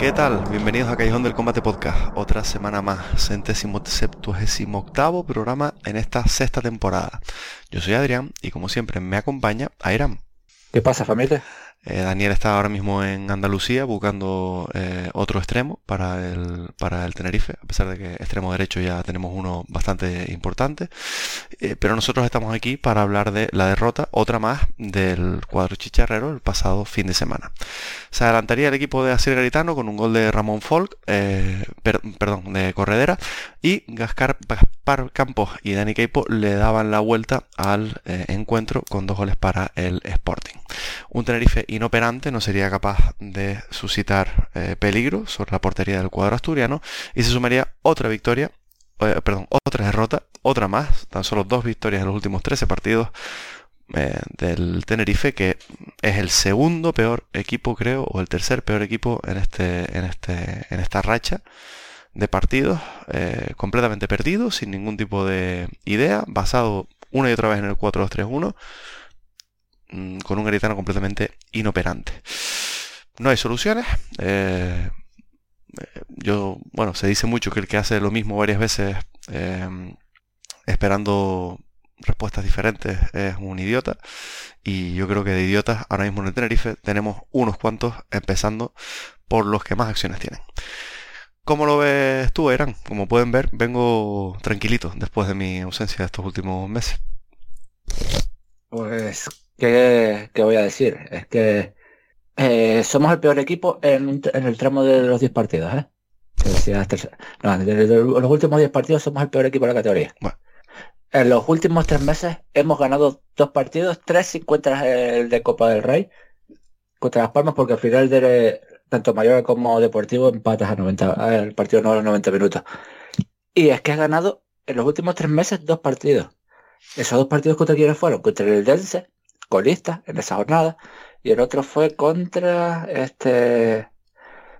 ¿Qué tal? Bienvenidos a Callejón del Combate Podcast. Otra semana más, centésimo septuagésimo octavo programa en esta sexta temporada. Yo soy Adrián y como siempre me acompaña Airam. ¿Qué pasa familia? Eh, Daniel está ahora mismo en Andalucía buscando eh, otro extremo para el, para el Tenerife, a pesar de que extremo derecho ya tenemos uno bastante importante. Eh, pero nosotros estamos aquí para hablar de la derrota, otra más, del cuadro chicharrero el pasado fin de semana. Se adelantaría el equipo de Asier Garitano con un gol de Ramón Folk, perdón, de Corredera, y Gaspar, Campos y Dani Keipo le daban la vuelta al encuentro con dos goles para el Sporting. Un Tenerife inoperante no sería capaz de suscitar eh, peligro sobre la portería del cuadro asturiano y se sumaría otra victoria, eh, perdón, otra derrota, otra más, tan solo dos victorias en los últimos 13 partidos eh, del Tenerife, que es el segundo peor equipo, creo, o el tercer peor equipo en, este, en, este, en esta racha de partidos, completamente perdido, sin ningún tipo de idea, basado una y otra vez en el 4-2-3-1 Mm, con un garitano completamente inoperante. No hay soluciones. Eh, eh, yo, bueno, se dice mucho que el que hace lo mismo varias veces em, esperando respuestas diferentes es un idiota. Y yo creo que de idiotas ahora mismo en el Tenerife tenemos unos cuantos, empezando por los que más acciones tienen. ¿Cómo lo ves tú, Eran? Como pueden ver, vengo tranquilito después de mi ausencia de estos últimos meses. Pues ¿Qué, voy a decir? Es que eh, somos el peor equipo en, el tramo de los 10 partidos, ¿eh? No, en los últimos 10 partidos somos el peor equipo de la categoría. En los últimos tres meses hemos ganado dos partidos, tres sin contra el de Copa del Rey, contra Las Palmas, porque al final de tanto mayor como deportivo empatas a 90, el partido no a los 90 minutos. Y es que has ganado en los últimos tres meses dos partidos. Esos dos partidos contra quienes fueron, contra el Dense colista en esa jornada y el otro fue contra este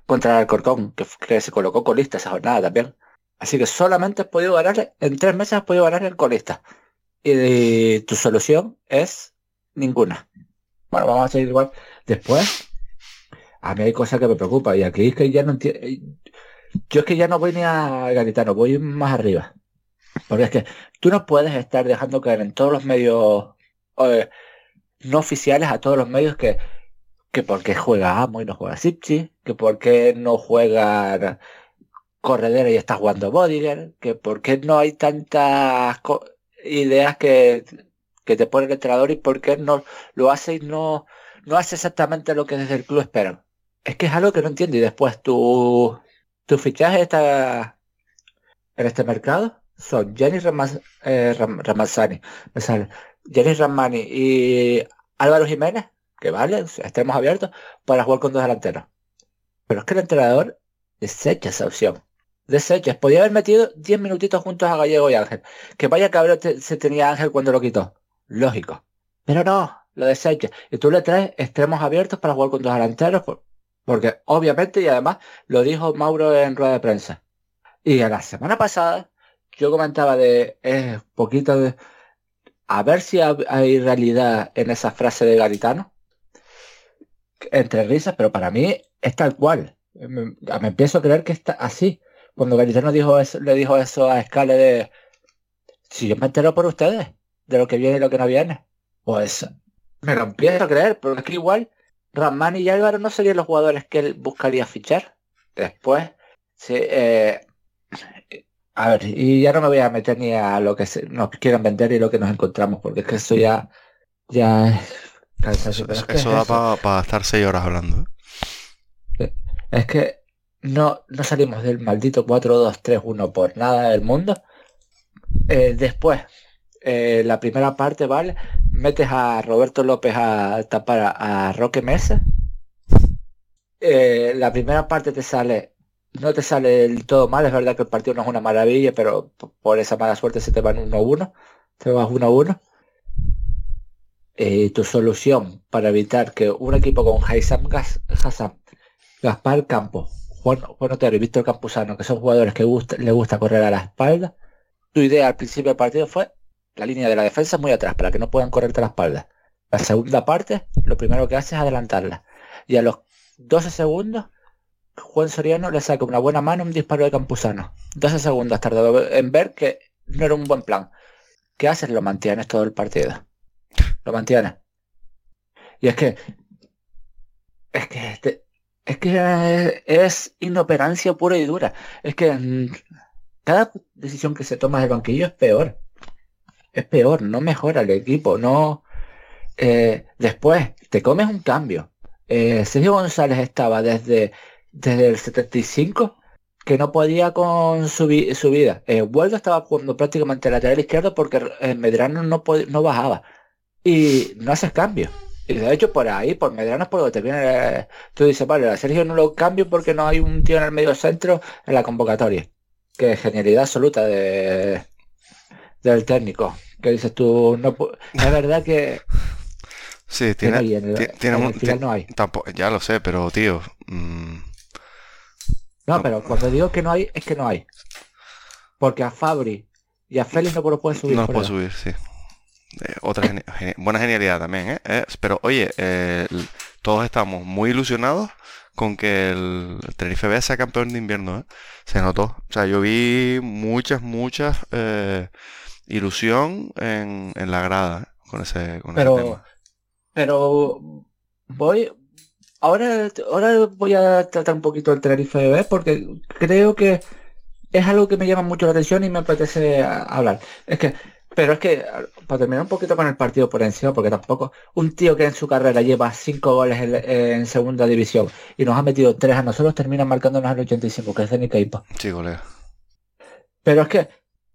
contra el Corcón, que, se colocó colista esa jornada también. Así que solamente has podido ganar, en tres meses has podido ganar el colista. Y, tu solución es ninguna. Bueno, vamos a seguir igual. Después, a mí hay cosas que me preocupan y aquí es que ya no entiendo. Yo es que ya no voy ni a Garitano, voy más arriba. Porque es que tú no puedes estar dejando caer en todos los medios no oficiales a todos los medios que, que por qué juega Amo y no juega Sipchi, que por qué no juega Corredera y está jugando Bodiger, que por qué no hay tantas ideas que, que te pone el entrenador y por qué no lo hace y no, no hace exactamente lo que desde el club esperan. Es que es algo que no entiendo. Y después tu, tu fichaje está en este mercado son Jenny Ramaz, eh, me sale Jenny Ramani y Álvaro Jiménez, que vale, estemos abiertos, para jugar con dos delanteros. Pero es que el entrenador desecha esa opción. Desecha. Podía haber metido 10 minutitos juntos a Gallego y Ángel. Que vaya cabrón se tenía Ángel cuando lo quitó. Lógico. Pero no, lo desecha. Y tú le traes extremos abiertos para jugar con dos delanteros. Porque obviamente, y además lo dijo Mauro en rueda de prensa. Y la semana pasada yo comentaba de eh, poquito de a ver si hay realidad en esa frase de Garitano. Entre risas, pero para mí es tal cual. Me, empiezo a creer que está así. Cuando Garitano dijo eso, le dijo eso a Scale de si yo me entero por ustedes de lo que viene y lo que no viene, pues me lo empiezo a creer, porque es que igual Ramán y Álvaro no serían los jugadores que él buscaría fichar. Después, sí, eh, a ver, y ya no me voy a meter ni a lo que nos quieran vender y lo que nos encontramos, porque es que eso ya, ya Eso, da para estar seis horas hablando. ¿eh? Es que no, no salimos del maldito 4-2-3-1 por nada del mundo. Eh, después, la primera parte, ¿vale? Metes a Roberto López a tapar a, Roque Mesa. la primera parte te sale no te sale del todo mal, es verdad que el partido no es una maravilla, pero por esa mala suerte se te van 1-1, te vas 1-1. Eh, tu solución para evitar que un equipo con Haysam Hassan, Gaspar Campo, Juan, Juan Otero y Víctor Campuzano, que son jugadores que le gusta correr a la espalda, tu idea al principio del partido fue la línea de la defensa muy atrás, para que no puedan correrte a la espalda. La segunda parte, lo primero que haces es adelantarla. Y a los 12 segundos Juan Soriano le saca una buena mano un disparo de Campuzano. 12 segundos tardó en ver que no era un buen plan. ¿Qué haces? Lo mantienes todo el partido. Lo mantienes. Y es que... Es que... Este, es que es inoperancia pura y dura. Es que mm, cada decisión que se toma del banquillo es peor. Es peor, no mejora el equipo, no... Eh, después, te comes un cambio. Eh, Sergio González estaba desde desde el 75 que no podía con su, su vida. Eh, estaba jugando prácticamente lateral izquierdo porque eh, Medrano no, no bajaba. Y no haces cambio. Y de hecho por ahí, por Medrano es por que te viene. Eh, tú dices, vale, a Sergio no lo cambio porque no hay un tío en el medio centro en la convocatoria. Que genialidad absoluta de, del técnico. Que dices tú, no es verdad que Sí, tiene, tiene, no hay. Tampoco, ya lo sé, pero tío, mm, no, pero cuando digo que no hay, es que no hay. Porque a Fabri y a Félix no lo pueden subir. No los puede subir, sí. Eh, otra buena genialidad también, ¿eh? pero oye, eh, todos estamos muy ilusionados con que el Tenerife B sea campeón de invierno, ¿eh? Se notó. O sea, yo vi muchas, muchas ilusión en, la grada con ese, con pero, ese tema. Pero voy, Ahora, ahora voy a tratar un poquito el Tenerife B porque creo que es algo que me llama mucho la atención y me apetece hablar. Es que, pero es que, para terminar un poquito con el partido por encima, porque tampoco un tío que en su carrera lleva cinco goles en, segunda división y nos ha metido tres a nosotros, termina marcándonos el 85, que es de Nicaipa. Sí, colega. Pero es que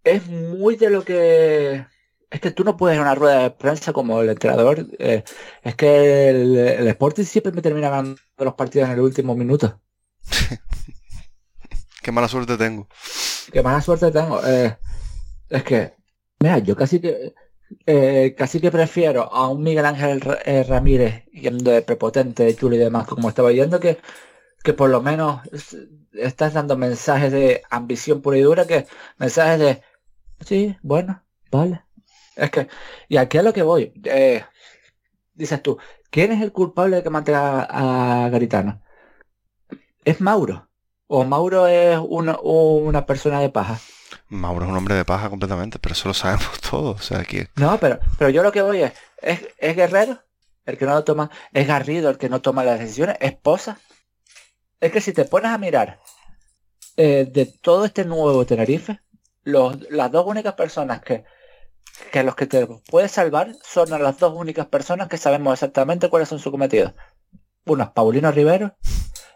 es muy de lo que es que tú no puedes ir a una rueda de prensa como el entrenador. Eh, es que el, el, Sporting siempre me termina ganando los partidos en el último minuto. Qué mala suerte tengo. Qué mala suerte tengo. Eh, es que, mira, yo casi que eh, casi que prefiero a un Miguel Ángel Ramírez yendo de prepotente, de chulo y demás, como estaba yendo, que, que por lo menos estás dando mensajes de ambición pura y dura, que mensajes de, sí, bueno, vale, es que, y aquí a lo que voy, eh, dices tú, ¿quién es el culpable de que mate a, Garitano? ¿Es Mauro? ¿O Mauro es una, una persona de paja? Mauro es un hombre de paja completamente, pero eso lo sabemos todos. O sea, que... No, pero, pero yo lo que voy es, ¿es, Guerrero el que no lo toma? ¿Es Garrido el que no toma las decisiones? ¿Es Poza? Es que si te pones a mirar eh, de todo este nuevo Tenerife, los, las dos únicas personas que que los que te puedes salvar son las dos únicas personas que sabemos exactamente cuáles son sus cometidos. Uno es Paulino Rivero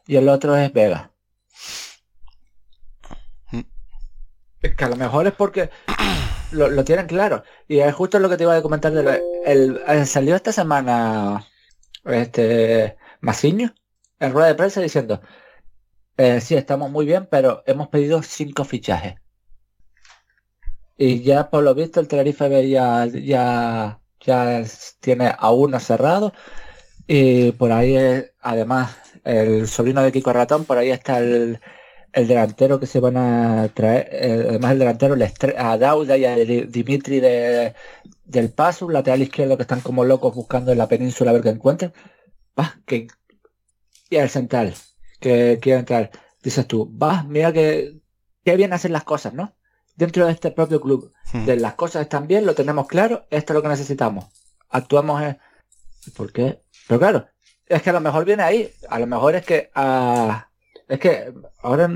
y el otro es Vega. Mm. Es que a lo mejor es porque lo, tienen claro. Y es justo lo que te iba a comentar. De el, salió esta semana este Masiño en rueda de prensa diciendo, eh, sí, estamos muy bien, pero hemos pedido cinco fichajes. Y ya por lo visto el Tenerife ya, ya, ya tiene a uno cerrado. Y por ahí, además, el sobrino de Kiko Ratón, por ahí está el, el delantero que se van a traer, eh, además el delantero a Dauda y a Dimitri de, del Paso, un lateral izquierdo que están como locos buscando en la península a ver qué encuentran. Va, que, y el central, que quiere entrar. Dices tú, va, mira que, qué bien hacen las cosas, ¿no? Dentro de este propio club. Hmm. De las cosas están bien, lo tenemos claro, esto es lo que necesitamos. Actuamos en... ¿Por qué? Pero claro, es que a lo mejor viene ahí. A lo mejor es que a, es que ahora,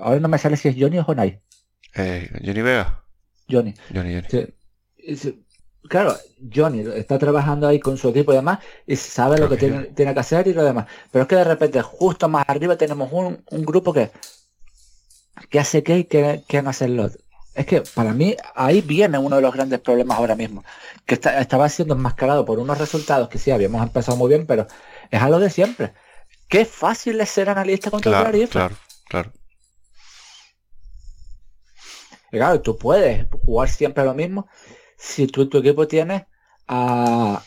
ahora no me sale si es Johnny o Jonai. Eh, Johnny Vega. Johnny. Johnny, Johnny. claro, Johnny está trabajando ahí con su equipo y demás y sabe lo que tiene, tiene, que hacer y lo demás. Pero es que de repente justo más arriba tenemos un, grupo que, que hace que y que, que hacerlo. Es que para mí ahí viene uno de los grandes problemas ahora mismo, que estaba siendo enmascarado por unos resultados que sí habíamos empezado muy bien, pero es algo de siempre. Qué fácil es ser analista contra claro, Claro, claro. claro, tú puedes jugar siempre lo mismo si tú tu equipo tienes a...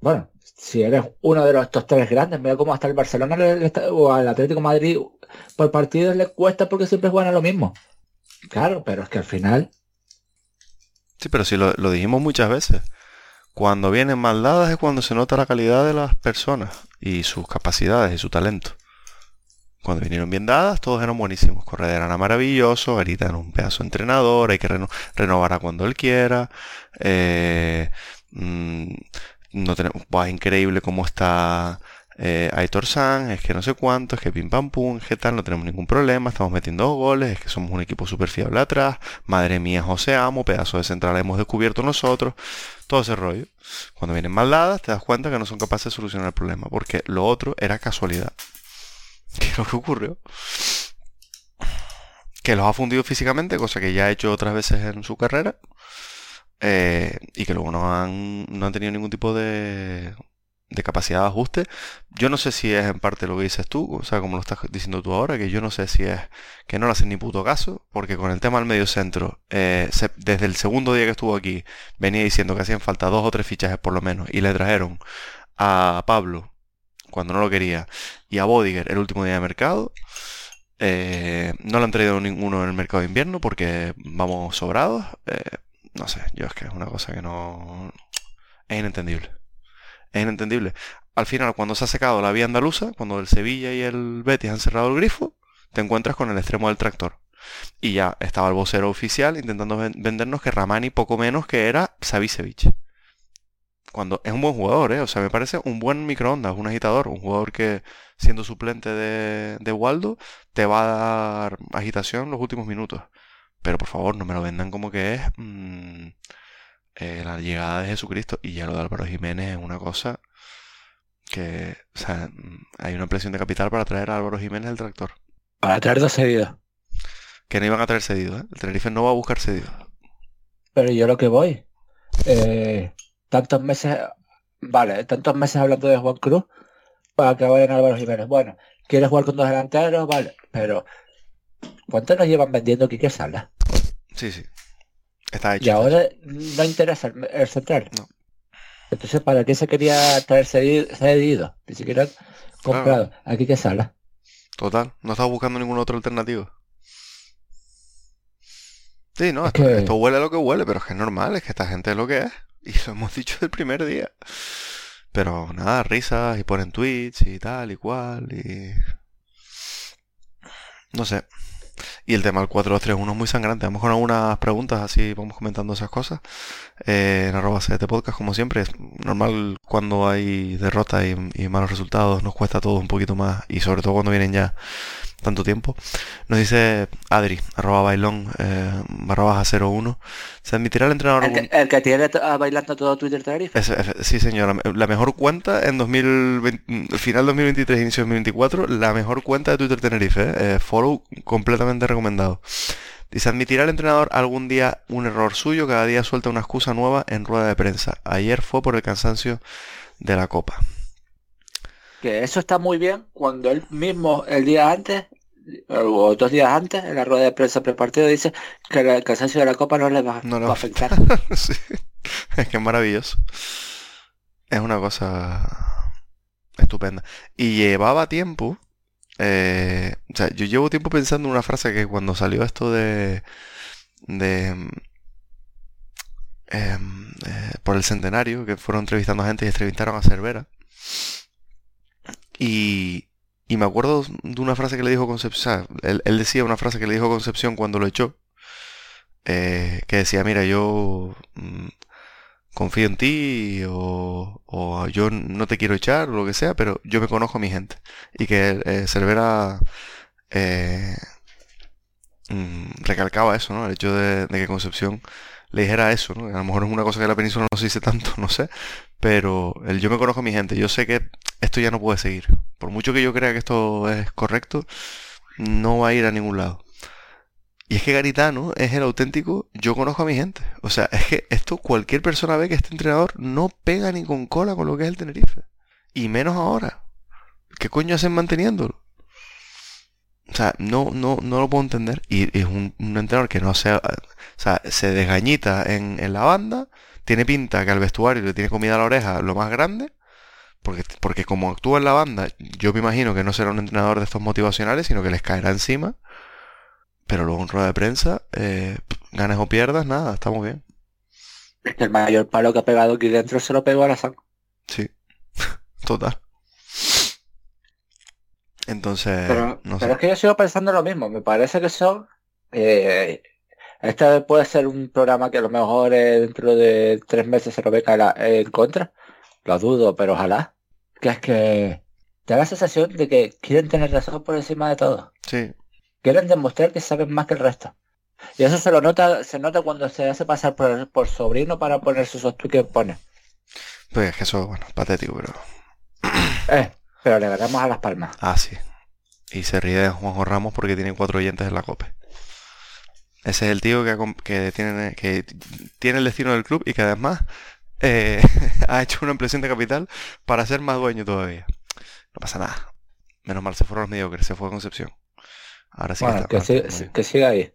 Bueno, si eres uno de los estos tres grandes, mira cómo hasta el Barcelona o al Atlético Madrid por partidos le cuesta porque siempre juegan a lo mismo. Claro, pero es que al final... Sí, pero si lo, lo dijimos muchas veces. Cuando vienen mal dadas es cuando se nota la calidad de las personas y sus capacidades y su talento. Cuando vinieron bien dadas, todos eran buenísimos. Corredera era maravilloso, Garita era un pedazo de entrenador, hay que renovar a cuando él quiera. Eh, mm, no tenemos, es increíble cómo está eh, Aitor San, es que no sé cuánto, es que pim pam pum, es que tal, no tenemos ningún problema, estamos metiendo goles, es que somos un equipo súper fiable atrás, madre mía José Amo, pedazo de central hemos descubierto nosotros, todo ese rollo. Cuando vienen mal dadas te das cuenta que no son capaces de solucionar el problema, porque lo otro era casualidad. ¿Qué es lo que ocurrió? Que los ha fundido físicamente, cosa que ya ha hecho otras veces en su carrera. Eh, y que luego no han, no han tenido ningún tipo de de capacidad de ajuste. Yo no sé si es en parte lo que dices tú, o sea, como lo estás diciendo tú ahora, que yo no sé si es que no le hacen ni puto caso, porque con el tema del medio centro, eh, desde el segundo día que estuvo aquí, venía diciendo que hacían falta dos o tres fichajes por lo menos, y le trajeron a Pablo cuando no lo quería, y a Bodiger el último día de mercado. Eh, no le han traído ninguno en el mercado de invierno porque vamos sobrados. No sé, yo es que es una cosa que no... Es inentendible es inentendible. Al final, cuando se ha secado la vía andaluza, cuando el Sevilla y el Betis han cerrado el grifo, te encuentras con el extremo del tractor. Y ya estaba el vocero oficial intentando vendernos que Ramani poco menos que era Savicevic. Cuando es un buen jugador, ¿eh? O sea, me parece un buen microondas, un agitador, un jugador que siendo suplente de, de Waldo te va a dar agitación los últimos minutos. Pero por favor, no me lo vendan como que es... Mm, eh, la llegada de Jesucristo y ya lo de Álvaro Jiménez es una cosa que, o sea, mm, hay una presión de capital para traer a Álvaro Jiménez el tractor. Para traer dos cedidos. Que no iban a traer cedidos, ¿eh? El Tenerife no va a buscar cedidos. Pero yo lo que voy, eh, tantos meses, vale, tantos meses hablando de Juan Cruz para que vayan Álvaro Jiménez. Bueno, quieres jugar con dos delanteros, vale, pero ¿cuánto nos llevan vendiendo Quique Sala? Sí, sí. Está hecho. Y ahora no interesa el, central. No. Entonces, ¿para qué se quería traer cedido? Ni siquiera comprado. Aquí que sala. Total, no estaba buscando ningún otro alternativo. Sí, no, esto, esto, huele a lo que huele, pero es que es normal, es que esta gente es lo que es. Y lo hemos dicho el primer día. Pero nada, risas y ponen tweets y tal y cual y... No sé. Y el tema del 4-2-3-1 es muy sangrante. Vamos con algunas preguntas, así vamos comentando esas cosas. Eh, en arroba CT Podcast, como siempre. Es normal cuando hay derrotas y, y, malos resultados, nos cuesta todo un poquito más. Y sobre todo cuando vienen ya tanto tiempo. Nos dice Adri, arroba bailón, eh, barra baja 01. ¿Se admitirá el entrenador? El que, tiene bailando todo Twitter Tenerife. sí, señora. La mejor cuenta en 2020, final 2023, inicio 2024, la mejor cuenta de Twitter Tenerife. Eh, follow completamente recomendado. Dice, ¿admitirá el entrenador algún día un error suyo? Cada día suelta una excusa nueva en rueda de prensa. Ayer fue por el cansancio de la copa. Que eso está muy bien cuando él mismo el día antes o dos días antes en la rueda de prensa prepartido dice que el cansancio de la copa no le va, No a afectar. Sí. Es que es maravilloso. Es una cosa estupenda. Y llevaba tiempo. eh, o sea, yo llevo tiempo pensando en una frase que cuando salió esto de. de. em, eh, por el centenario, que fueron entrevistando a gente y entrevistaron a Cervera. Y, y me acuerdo de una frase que le dijo Concepción. él, decía una frase que le dijo Concepción cuando lo echó. eh, que decía, mira, yo mm, confío en ti o, o yo no te quiero echar o lo que sea, pero yo me conozco a mi gente. Y que eh, Cervera eh, mm, recalcaba eso, ¿no? El hecho de que Concepción le dijera eso, ¿no? A lo mejor es una cosa que en la península no se dice tanto, no sé, pero el yo me conozco a mi gente, yo sé que esto ya no puede seguir. Por mucho que yo crea que esto es correcto, no va a ir a ningún lado. Y es que Garitano es el auténtico yo conozco a mi gente. O sea, es que esto cualquier persona ve que este entrenador no pega ni con cola con lo que es el Tenerife. Y menos ahora. ¿Qué coño hacen manteniéndolo? O sea, no, no, no lo puedo entender. Y es un, un entrenador que no sea... O sea, se desgañita en, en la banda. Tiene pinta que al vestuario le tiene comida a la oreja lo más grande. Porque, porque como actúa en la banda, yo me imagino que no será un entrenador de estos motivacionales, sino que les caerá encima. Pero luego en rueda de prensa, eh, ganes o pierdas, nada, estamos bien. El mayor palo que ha pegado aquí dentro se lo pegó a la. Sí, total. Entonces, Pero, no pero sé. es que yo sigo pensando lo mismo. Me parece que son. eh, este puede ser un programa que a lo mejor eh, dentro de tres meses se lo venga la- en contra. Lo dudo, pero ojalá. Que es que te da la sensación de que quieren tener razón por encima de todo. Sí, Quieren demostrar que saben más que el resto. Y eso se lo nota, se nota cuando se hace pasar por, por sobrino para ponerse esos tweets que pone. pues es que eso, bueno, patético, pero... Eh, pero le ganamos a las palmas. Ah, sí. Y se ríe de Juanjo Ramos porque tiene cuatro oyentes en la COPE. Ese es el tío que, que, tiene, que tiene el destino del club y que además eh, ha hecho una impresión de capital para ser más dueño todavía. No pasa nada. Menos mal se fueron los mediocres, se fue Concepción. Ahora sí bueno, que que, está. siga- muy bien. que siga ahí.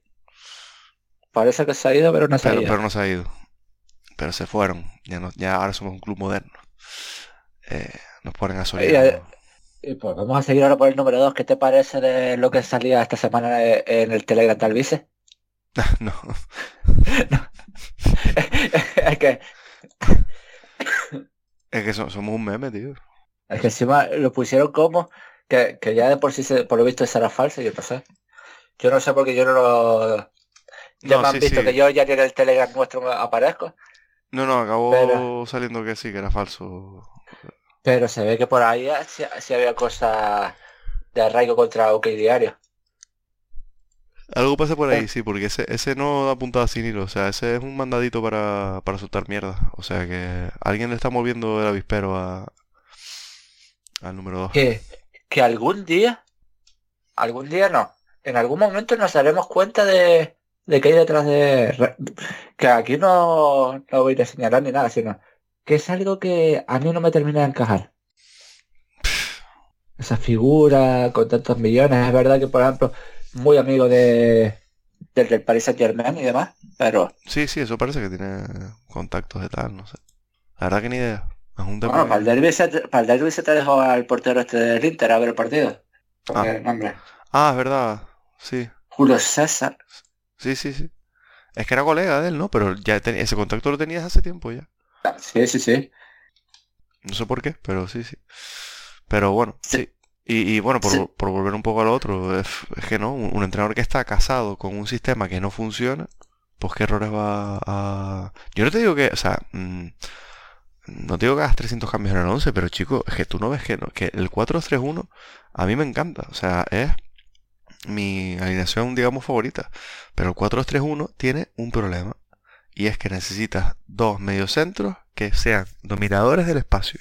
Parece que se ha ido, pero no se ha ido. pero no se ha ido. Pero se fueron. Ya, no, ya ahora somos un club moderno. Eh, nos ponen a eh, y pues vamos a seguir ahora por el número 2. ¿Qué te parece de lo que salía esta semana eh, en el Telegram tal vice? no. es que Es que so- somos un meme, tío. es que encima lo pusieron como que, que ya de por sí se- por lo visto esa era falsa, yo no sé. Yo no sé porque yo no lo ya No, me han sí, visto sí. que yo ya en el Telegram nuestro aparezco, No, no, acabó Pero- saliendo que sí, que era falso. Pero se ve que por ahí sí, sí había cosas de arraigo contra OK Diario. Algo pasa por ahí, Eh. sí, porque ese, ese no da puntada sin hilo. O sea, ese es un mandadito para, para soltar mierda. O sea que alguien le está moviendo el avispero a, al número 2. que, que algún día, algún día no, en algún momento nos daremos cuenta de, de que hay detrás de... Que aquí no, no voy a señalar ni nada, sino que es algo que a mí no me termina de encajar. Esa figura con tantos millones, es verdad que por ejemplo, muy amigo de del, del Paris Saint Germain y demás, pero Sí, sí, eso parece que tiene contactos de tal, no sé. La verdad que ni idea. Es un tema bueno, para el derbi se, para el derbi se te dejó al portero este del Inter a ver el partido. Porque Ah. Ah, es verdad. Sí, Julio César. sí, sí, sí. Es que era colega de él, ¿no? Pero ya tenía, ese contacto lo tenías hace tiempo ya. Sí, sí, sí. No sé por qué, pero sí, sí. Pero bueno, Sí. sí. Y, y bueno, por, Sí. por volver un poco al otro, es, es que no, un, un entrenador que está casado con un sistema que no funciona, pues qué errores va a... Yo no te digo que, o sea, mm, no te digo que hagas 300 cambios en el 11, pero chico, es que tú no ves que, no, que el 4-3-1 a mí me encanta, o sea, es mi alineación, digamos, favorita. Pero el 4-3-1 tiene un problema, y es que necesitas dos mediocentros que sean dominadores del espacio.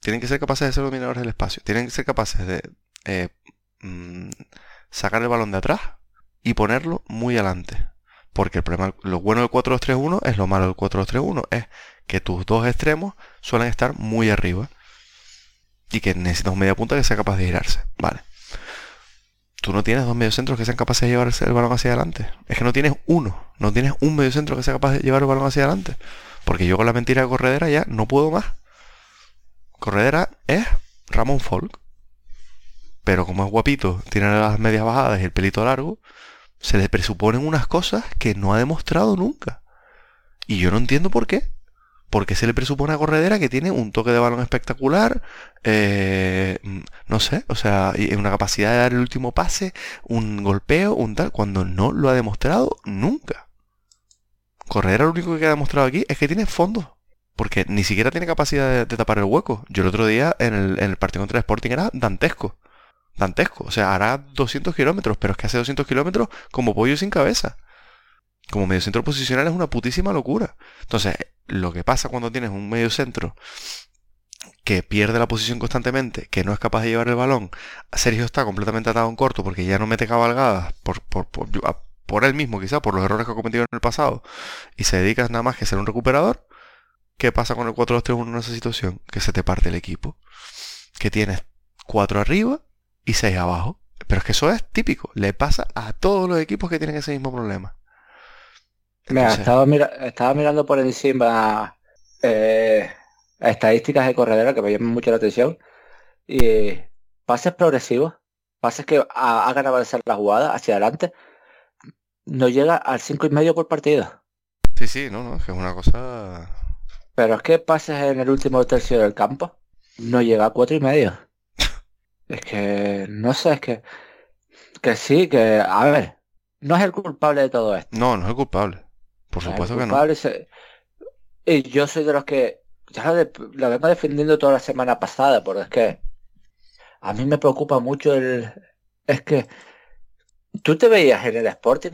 Tienen que ser capaces de ser dominadores del espacio. Tienen que ser capaces de eh, mm, sacar el balón de atrás y ponerlo muy adelante. Porque el problema, lo bueno del 4-2-3-1 es lo malo del 4-2-3-1, es que tus dos extremos suelen estar muy arriba. Y que necesitas un media punta que sea capaz de girarse. Vale. Tú no tienes dos mediocentros que sean capaces de llevar el balón hacia adelante. Es que no tienes uno. No tienes un mediocentro que sea capaz de llevar el balón hacia adelante. Porque yo con la mentira de Corredera ya no puedo más. Corredera es Ramón Folk. Pero como es guapito, tiene las medias bajadas y el pelito largo, se le presuponen unas cosas que no ha demostrado nunca. Y yo no entiendo por qué. Porque se le presupone a Corredera que tiene un toque de balón espectacular, eh, no sé, o sea, una capacidad de dar el último pase, un golpeo, un tal, cuando no lo ha demostrado nunca. Corredera lo único que ha demostrado aquí es que tiene fondo. Porque ni siquiera tiene capacidad de, tapar el hueco. Yo el otro día en el, partido contra el Sporting era dantesco dantesco. O sea, hará 200 kilómetros, pero es que hace 200 kilómetros como pollo sin cabeza. Como medio centro posicional es una putísima locura. Entonces, lo que pasa cuando tienes un medio centro que pierde la posición constantemente, que no es capaz de llevar el balón, Sergio está completamente atado en corto porque ya no mete cabalgadas por, él mismo, quizá por los errores que ha cometido en el pasado, y se dedica nada más que a ser un recuperador, ¿qué pasa con el 4-2-3-1 en esa situación? Que se te parte el equipo. Que tienes 4 arriba y 6 abajo. Pero es que eso es típico. Le pasa a todos los equipos que tienen ese mismo problema. Estaba, estaba, mirando por encima eh, estadísticas de corredera que me llaman mucho la atención. Y pases progresivos, pases que hagan avanzar la jugada hacia adelante, no llega al cinco y medio por partido. Sí, sí, no, no, es que es una cosa. Pero es que pases en el último tercio del campo, no llega a cuatro y medio. Es que, no sé, es que, que sí, que, a ver, no es el culpable de todo esto. No, no es el culpable. Por supuesto que no. Y yo soy de los que, ya lo, de, lo vengo defendiendo toda la semana pasada, porque es que a mí me preocupa mucho el, es que tú te veías en el Sporting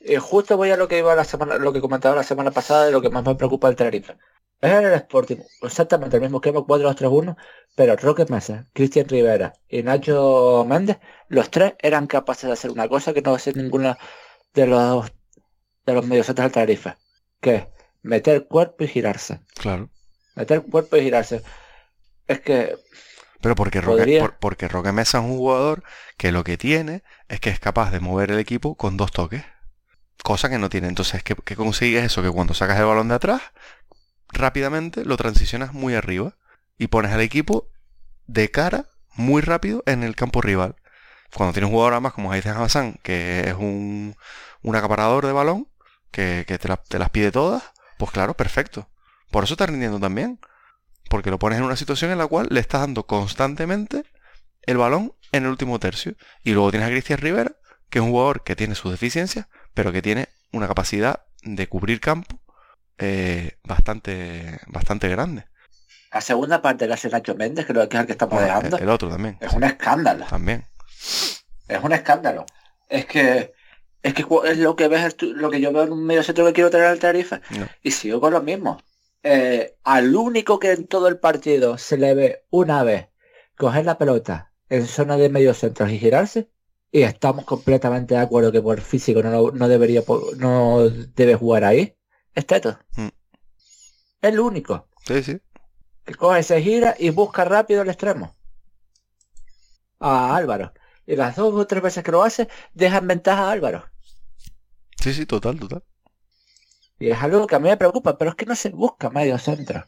y justo voy a lo que iba la semana, lo que comentaba la semana pasada de lo que más me preocupa el Tenerife. Es en el Sporting, exactamente el mismo esquema 4-2-3-1, pero Roque Mesa, Cristian Rivera y Nacho Méndez, los tres eran capaces de hacer una cosa que no hace ninguna de los de los medios del Tarifa, que es meter cuerpo y girarse. Claro. Meter cuerpo y girarse. Es que pero porque Roque, porque Roque Mesa es un jugador que lo que tiene es que es capaz de mover el equipo con dos toques. Cosa que no tiene. Entonces, ¿qué, qué consigues eso? Que cuando sacas el balón de atrás, rápidamente lo transicionas muy arriba y pones al equipo de cara muy rápido en el campo rival. Cuando tienes un jugador además como Haitham Hassan, que es un, un acaparador de balón, que, te, te, las pide todas, pues claro, perfecto. Por eso está rindiendo también. Porque lo pones en una situación en la cual le estás dando constantemente el balón en el último tercio. Y luego tienes a Cristian Rivera, que es un jugador que tiene sus deficiencias, pero que tiene una capacidad de cubrir campo eh, bastante, bastante grande. La segunda parte la hace Nacho Méndez, creo que es el que estamos dejando. El otro también. Es un escándalo. También. Es un escándalo. Es que es que es lo que ves lo que yo veo en un medio centro que quiero tener al Tarifa. Y sigo con lo mismo. Eh, al único que en todo el partido se le ve una vez coger la pelota en zona de medio centro y girarse, y estamos completamente de acuerdo que por físico no, no debería no debe jugar ahí, es Teto. Mm. Es el único. Sí, sí. Que coge, se gira y busca rápido el extremo. A Álvaro. Y las dos o tres veces que lo hace, dejan ventaja a Álvaro. Sí, sí, total, total. Y es algo que a mí me preocupa, pero es que no se busca medio centro.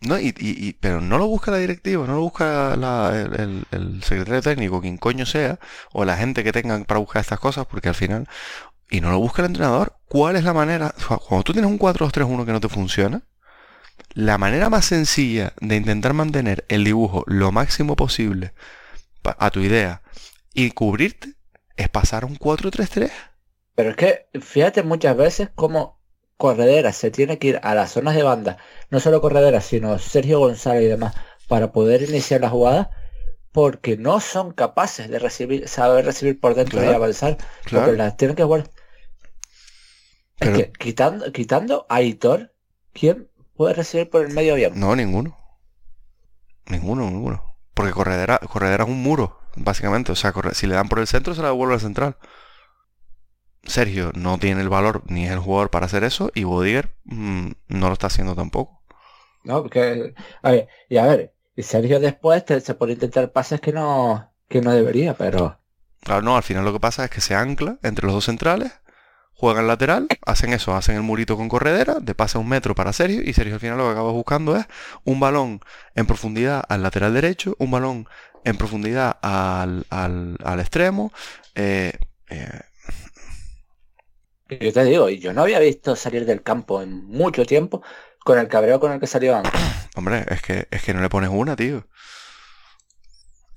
No, y, y, pero no lo busca la directiva, no lo busca el, el, secretario técnico, quien coño sea, o la gente que tengan para buscar estas cosas, porque al final, y no lo busca el entrenador, ¿cuál es la manera? Cuando tú tienes un 4-2-3-1 que no te funciona, la manera más sencilla de intentar mantener el dibujo lo máximo posible a tu idea y cubrirte es pasar a un 4-3-3. Pero es que fíjate muchas veces como Corredera se tiene que ir a las zonas de banda, no solo Corredera, sino Sergio González y demás, para poder iniciar la jugada, porque no son capaces de recibir, saber recibir por dentro y avanzar, porque las tienen que jugar. Es que quitando, quitando a Hitor, ¿quién puede recibir por el medio bien? No, ninguno. Ninguno, ninguno. Porque Corredera, Corredera es un muro. básicamente. O sea, si le dan por el centro, se la devuelve al central. Sergio no tiene el valor ni es el jugador para hacer eso y Bodiger mm, no lo está haciendo tampoco. No, porque, a ver, y a ver, y Sergio después te- se a intentar pases que no, que no debería, pero Claro, no, al final lo que pasa es que se ancla entre los dos centrales, juegan lateral, hacen eso, hacen el murito con corredera, de pase a un metro para Sergio, y Sergio al final lo que acaba buscando es un balón en profundidad al lateral derecho, un balón en profundidad al, al- al extremo. eh, eh, yo te digo, y yo no había visto salir del campo en mucho tiempo con el cabreo con el que salió antes. hombre, es que, es que no le pones una, tío.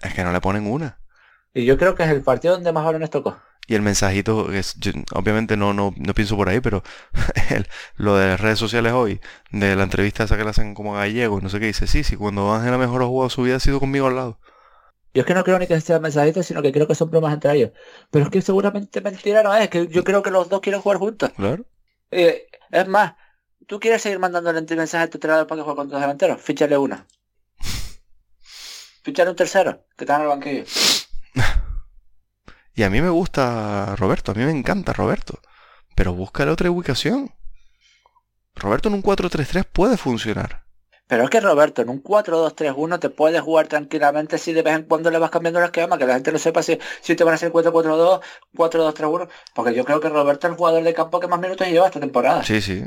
Es que no le ponen una. Y yo creo que es el partido donde más balones tocó. Y el mensajito, es, yo- obviamente no, no, no pienso por ahí, pero el- lo de las redes sociales hoy, de la entrevista esa que le hacen como a gallego y no sé qué, dice, sí, sí, cuando Ángela mejor ha jugado su vida ha sido conmigo al lado. Yo es que no creo ni que sea mensajitos, sino que creo que son bromas entre ellos. Pero es que seguramente mentira no es, que yo creo que los dos quieren jugar juntos. Claro. Eh, es más, tú quieres seguir mandándole mensajes a tu entrenador para que juegue con tus delanteros, fíchale uno. Fíchale un tercero, que está en el banquillo. Y a mí me gusta Roberto, a mí me encanta Roberto. Pero búscale otra ubicación. Roberto en un 4-3-3 puede funcionar. Pero es que Roberto, en un 4-2-3-1 te puedes jugar tranquilamente si de vez en cuando le vas cambiando el esquema, que la gente no sepa si, si te van a hacer 4-4-2, 4-2-3-1, porque yo creo que Roberto es el jugador de campo que más minutos lleva esta temporada. Sí, sí.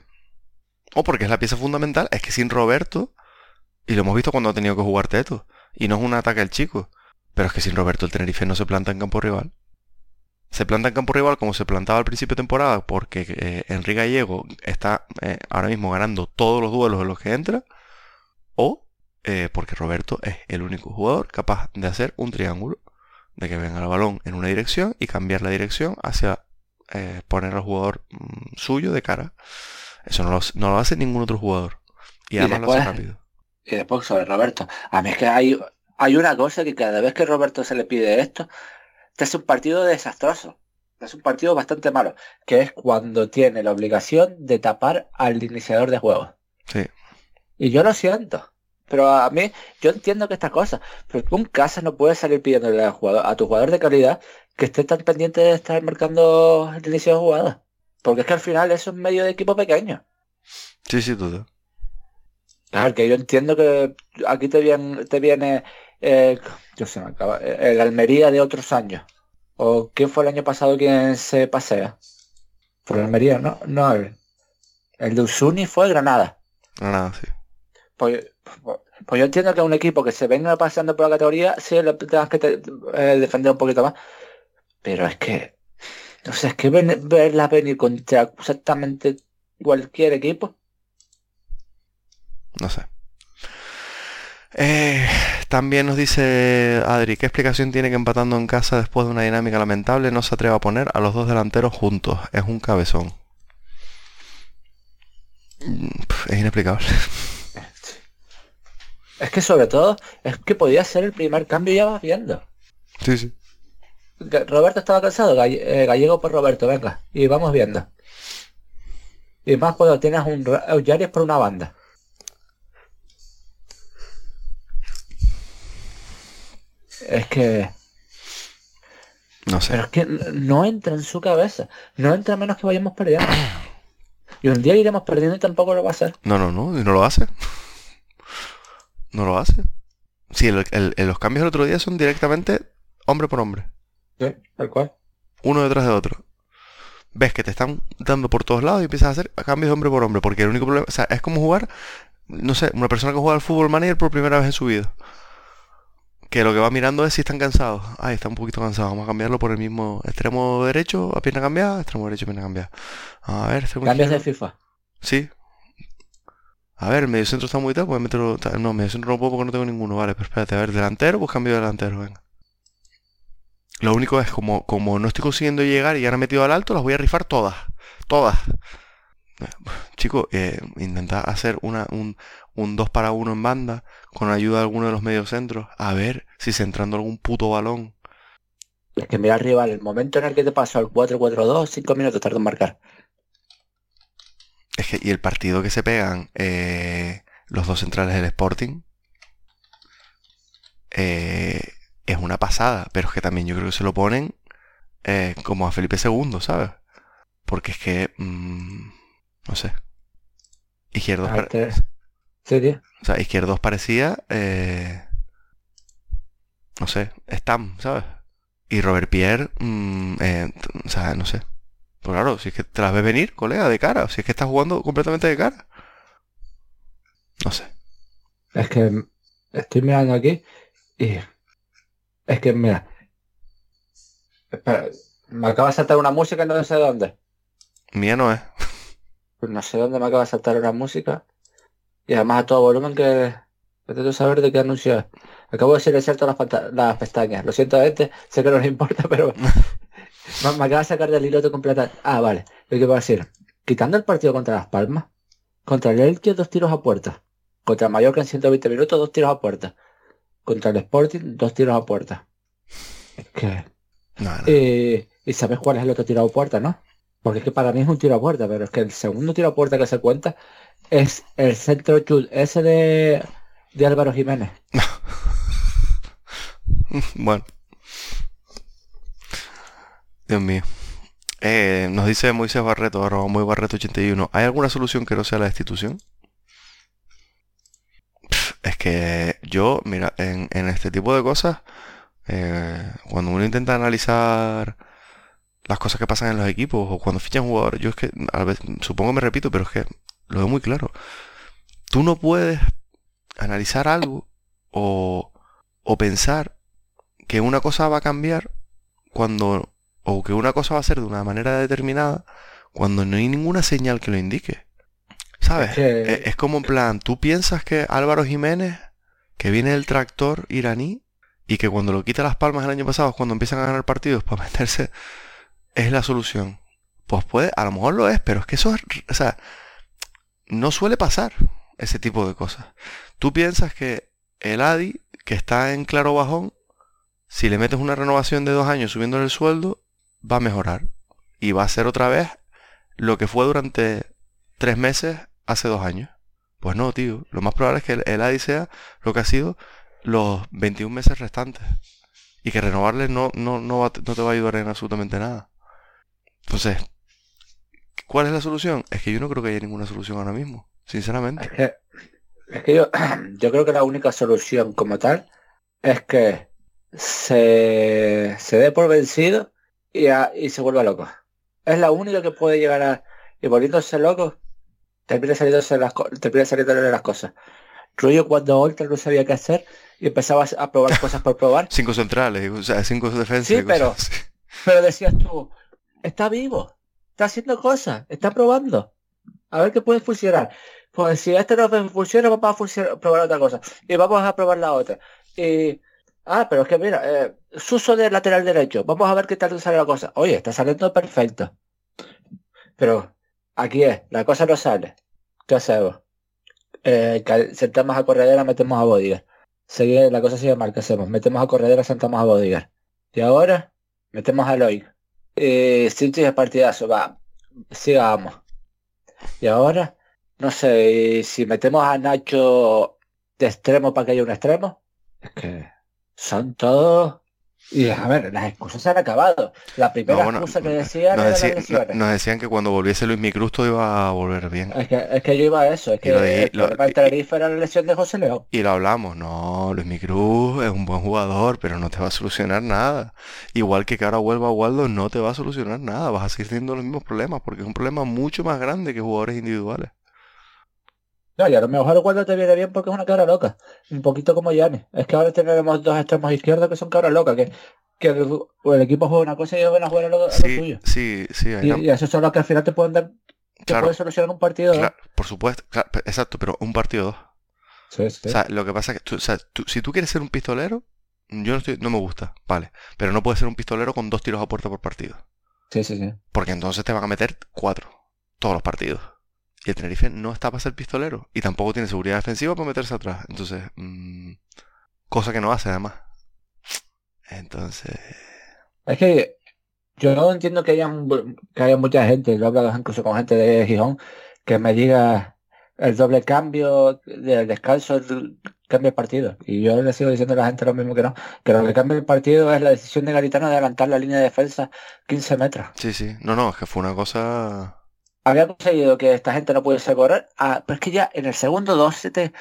O porque es la pieza fundamental, es que sin Roberto, y lo hemos visto cuando ha tenido que jugar Teto, y no es un ataque al chico, pero es que sin Roberto el Tenerife no se planta en campo rival. Se planta en campo rival como se plantaba al principio de temporada, porque eh, Enrique Gallego está eh, ahora mismo ganando todos los duelos en los que entra, eh, porque Roberto es el único jugador capaz de hacer un triángulo, de que venga el balón en una dirección y cambiar la dirección hacia eh, poner al jugador mm, suyo de cara. Eso no lo, no lo hace ningún otro jugador. Y Y además lo hace rápido. Y después sobre Roberto. A mí es que hay, hay una cosa que cada vez que Roberto se le pide esto, te hace un partido desastroso. Te hace un partido bastante malo. Que es cuando tiene la obligación de tapar al iniciador de juego. Sí. Y yo lo siento. Pero a mí, yo entiendo que estas cosas, pero tú en casa no puedes salir pidiéndole al jugador- a tu jugador de calidad que esté tan pendiente de estar marcando el inicio de jugada. Porque es que al final eso es medio de equipo pequeño. Sí, sí, todo. Claro, que yo entiendo que aquí te viene, te viene eh, yo se me acaba, eh, el Almería de otros años. ¿O quién fue el año pasado quien se pasea? Fue el Almería, ¿no? No, el, el de Usuni fue Granada. Nada, sí. Pues, pues yo entiendo que un equipo que se venga paseando por la categoría, sí le tengas que eh, defender un poquito más. Pero es que, no sé, es que ven- verla venir contra exactamente cualquier equipo. No sé. Eh, también nos dice Adri, ¿qué explicación tiene que empatando en casa después de una dinámica lamentable no se atreva a poner a los dos delanteros juntos? Es un cabezón. Mm, Es inexplicable. Es que sobre todo, es que podía ser el primer cambio y ya vas viendo. Sí, sí. Roberto estaba cansado, eh, gallego por Roberto, venga, y vamos viendo. Y más cuando tienes un Yaris por una banda. Es que, No sé. pero es que no entra en su cabeza. No entra menos que vayamos perdiendo. Y un día iremos perdiendo y tampoco lo va a hacer. No, no, no, y no lo hace. No lo hace. Sí, el- el- los cambios del otro día son directamente hombre por hombre. Sí, tal cual. Uno detrás de otro. Ves que te están dando por todos lados y empiezas a hacer cambios de hombre por hombre. Porque el único problema, o sea, es como jugar, no sé, una persona que juega al fútbol manager por primera vez en su vida. Que lo que va mirando es si están cansados. Ay, está un poquito cansado. Vamos a cambiarlo por el mismo extremo derecho a pierna cambiada, extremo derecho a pierna cambiada. A ver, extremo Cambios de. FIFA. Sí. A ver, el medio centro está muy tal, pues meterlo. No, medio centro no puedo porque no tengo ninguno. Vale, pero espérate, a ver, delantero, pues cambio de delantero, venga. Lo único es como, como no estoy consiguiendo llegar y ya han metido al alto, las voy a rifar todas. Todas. Eh, Chico, eh, intenta hacer una, un, un 2 para 1 en banda con ayuda de alguno de los mediocentros. A ver si se entrando algún puto balón. Es que mira arriba, el momento en el que te pasó al 4-4-2, 5 minutos tardó en marcar. Es que, y el partido que se pegan eh, los dos centrales del Sporting, eh, es una pasada, pero es que también yo creo que se lo ponen eh, como a Felipe II, ¿sabes? Porque es que, mm, no sé. Izquierdos, Ah, este- Sí, tío. o sea, Izquierdos parecía, eh, no sé, Stam, ¿sabes? Y Robert Pierre, mm, o sea, no sé. Pues claro, si es que te las ves venir, colega, de cara, si es que estás jugando completamente de cara. No sé. Es que estoy mirando aquí y es que mira. Espera, me acaba de saltar una música y no sé dónde. Mía no es. Pues no sé dónde me acaba de saltar una música. Y además a todo volumen que intento saber de qué anuncio es. Acabo de silenciar todas las, pestañas. Lo siento, gente, sé que no les importa, pero me, acaba de sacar del hilo completo. Ah, vale. Lo que iba a decir. Quitando el partido contra Las Palmas, contra el Elche dos tiros a puerta. Contra el Mallorca en 120 minutos, dos tiros a puerta. Contra el Sporting, dos tiros a puerta. Es que... No, no. Eh, y sabes cuál es el otro tiro a puerta, ¿no? Porque es que para mí es un tiro a puerta, pero es que el segundo tiro a puerta que se cuenta es el centro chut, ese de, de Álvaro Jiménez. Bueno. Dios mío. Eh, nos dice Moisés Barreto, arroba muy Barreto 81. ¿Hay alguna solución que no sea la destitución? Es que yo, mira, en, este tipo de cosas, eh, cuando uno intenta analizar las cosas que pasan en los equipos o cuando fichan jugadores, yo es que, a veces, supongo me repito, pero es que lo veo muy claro. Tú no puedes analizar algo o pensar que una cosa va a cambiar cuando o que una cosa va a ser de una manera determinada cuando no hay ninguna señal que lo indique. ¿Sabes? Es como en plan, tú piensas que Álvaro Jiménez, que viene del tractor iraní y que cuando lo quita las palmas el año pasado es cuando empiezan a ganar partidos para meterse, es la solución. Pues puede, a lo mejor lo es, pero es que eso es, o sea, no suele pasar ese tipo de cosas. Tú piensas que el Adi, que está en claro bajón, si le metes una renovación de dos años subiéndole el sueldo, va a mejorar. Y va a ser otra vez lo que fue durante tres meses hace dos años. Pues no, tío. Lo más probable es que el, Adi sea lo que ha sido los 21 meses restantes. Y que renovarle no, no, no te va a ayudar en absolutamente nada. Entonces, ¿cuál es la solución? Es que yo no creo que haya ninguna solución ahora mismo. Sinceramente. Es que, es que yo, yo creo que la única solución como tal es que se, se dé por vencido y, a- y se vuelva loco. Es la única que puede llegar a... Y volviéndose loco, termina saliéndose las, termina saliéndole las cosas. Rollo cuando Oltra no sabía qué hacer y empezaba a probar cosas por probar, Cinco centrales, o sea, cinco defensas. Sí, pero- pero decías tú, está vivo, está haciendo cosas, está probando. A ver qué puede funcionar. Pues si este no funciona, vamos a funcionar- probar otra cosa. Y vamos a probar la otra. Y, ah, pero es que mira, eh, Suso de lateral derecho, vamos a ver qué tal sale la cosa. Oye, está saliendo perfecto. Pero aquí es, la cosa no sale. ¿Qué hacemos? Eh, sentamos a corredera, metemos a Bodiger. Sigue, la cosa sigue mal, ¿qué hacemos? Metemos a corredera, sentamos a Bodiger. Y ahora, metemos a Eloy. Eh, Sinti de partidazo, va, sigamos. Y ahora, no sé, si metemos a Nacho de extremo para que haya un extremo, es que son todos... Y a ver, las excusas se han acabado. La primera No, bueno, excusa que decían Nos, era decí- nos decían que cuando volviese Luis Micrusto iba a volver bien. Es que, es que yo iba a eso, es que de- el lo- problema del Tenerife era la lesión de José León. Y lo hablamos, no, Luis Micruz es un buen jugador, pero no te va a solucionar nada. Igual que que ahora vuelva Waldo, no te va a solucionar nada. Vas a seguir teniendo los mismos problemas, porque es un problema mucho más grande que jugadores individuales. No, y a lo mejor cuando te viene bien porque es una cabra loca. Un poquito como Yanni. Es que ahora tenemos dos extremos izquierdos que son cabras locas, que, que el, el equipo juega una cosa y ellos van a jugar a lo, lo suyo. sí, sí. Y, una- y esos son los que al final te pueden dar, te Claro. pueden solucionar un partido. ¿no? claro, por supuesto, claro, exacto, pero un partido dos. Sí, sí. O sea, lo que pasa es que tú, o sea, tú- si tú quieres ser un pistolero, yo no estoy, no me gusta, vale. Pero no puedes ser un pistolero con dos tiros a puerta por partido. sí, sí, sí. Porque entonces te van a meter cuatro. Todos los partidos. Y el Tenerife no está para ser pistolero. Y tampoco tiene seguridad defensiva para meterse atrás. Entonces, mm, cosa que no hace además. Entonces, Es que yo no entiendo que haya, un- que haya mucha gente, lo he hablado incluso con gente de Gijón, que me diga el doble cambio del descanso, el partido. Y yo le sigo diciendo a la gente lo mismo que no, que lo que cambia el partido es la decisión de Garitano de adelantar la línea de defensa 15 metros. Sí, sí. No, no, es que fue una cosa... Había conseguido que esta gente no pudiese correr, ah, pero es que ya en el segundo 2 se te,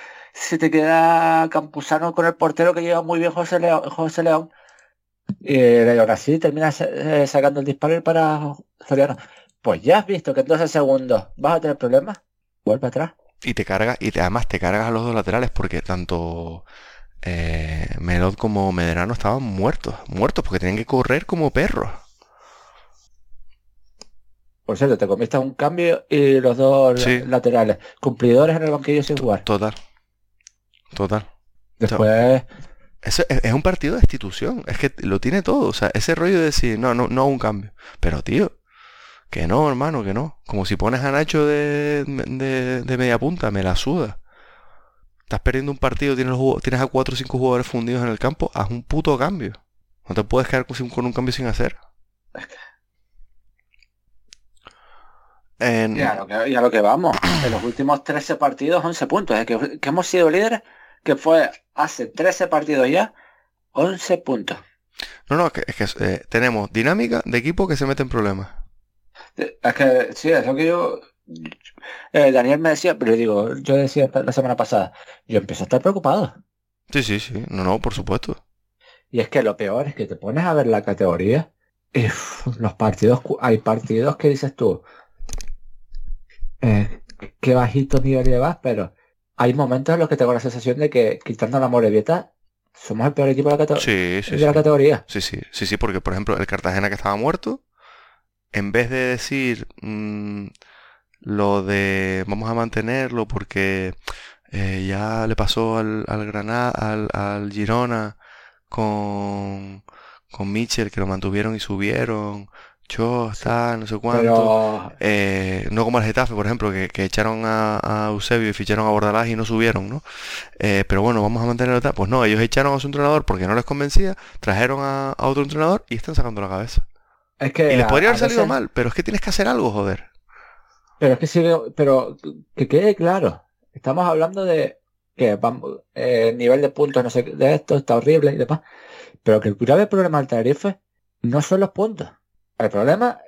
queda Campuzano con el portero que lleva muy bien José León. José León y ahora sí termina eh, sacando el disparo para Soriano. Pues ya has visto que en 12 segundos vas a tener problemas, vuelve atrás. Y te carga, y además te cargas a los dos laterales porque tanto eh, Melod como Medrano estaban muertos, muertos porque tenían que correr como perros. Por cierto, te comiste un cambio y los dos laterales, cumplidores en el banquillo sin jugar. Total. Total. Después... es, es, un partido de institución, es que lo tiene todo, o sea, ese rollo de decir, no, no, no un cambio. Pero tío, que no, hermano, que no. Como si pones a Nacho de, de, media punta, me la suda. Estás perdiendo un partido, tienes, tienes a cuatro o cinco jugadores fundidos en el campo, haz un puto cambio. No te puedes quedar con, un cambio sin hacer. Y, a lo que, lo que, vamos, en los últimos 13 partidos, 11 puntos. Es que, hemos sido líderes, que fue hace 13 partidos ya, 11 puntos. No, no, es que, eh, tenemos dinámica de equipo que se mete en problemas. Es que sí, es lo que yo. Eh, Daniel me decía, pero digo, yo decía la semana pasada, yo empiezo a estar preocupado. Sí, sí, sí, no, no, por supuesto. Y es que lo peor es que te pones a ver la categoría y los partidos, hay partidos que dices tú, eh, qué bajito nivel llevas, pero hay momentos en los que tengo la sensación de que quitando la Morevieta somos el peor equipo de la, sí, sí, de la categoría. Sí, sí, sí, sí, porque por ejemplo el Cartagena que estaba muerto, en vez de decir mm, lo de vamos a mantenerlo porque eh, ya le pasó al, al Granada, al, al, Girona con, con Mitchell que lo mantuvieron y subieron. No sé cuánto. Eh, no como el Getafe, por ejemplo, que, echaron a, Eusebio y ficharon a Bordalás y no subieron, ¿no? Eh, pero bueno, vamos a mantenerlo tal. Pues no, ellos echaron a su entrenador porque no les convencía, trajeron a otro entrenador y están sacando la cabeza que y les podría haber salido mal, pero es que tienes que hacer algo, joder. Pero es que sí, pero que quede claro. Estamos hablando de que vamos, el eh, nivel de puntos, no sé, de esto está horrible y demás. Pero que el grave problema del Tenerife no son los puntos. El problema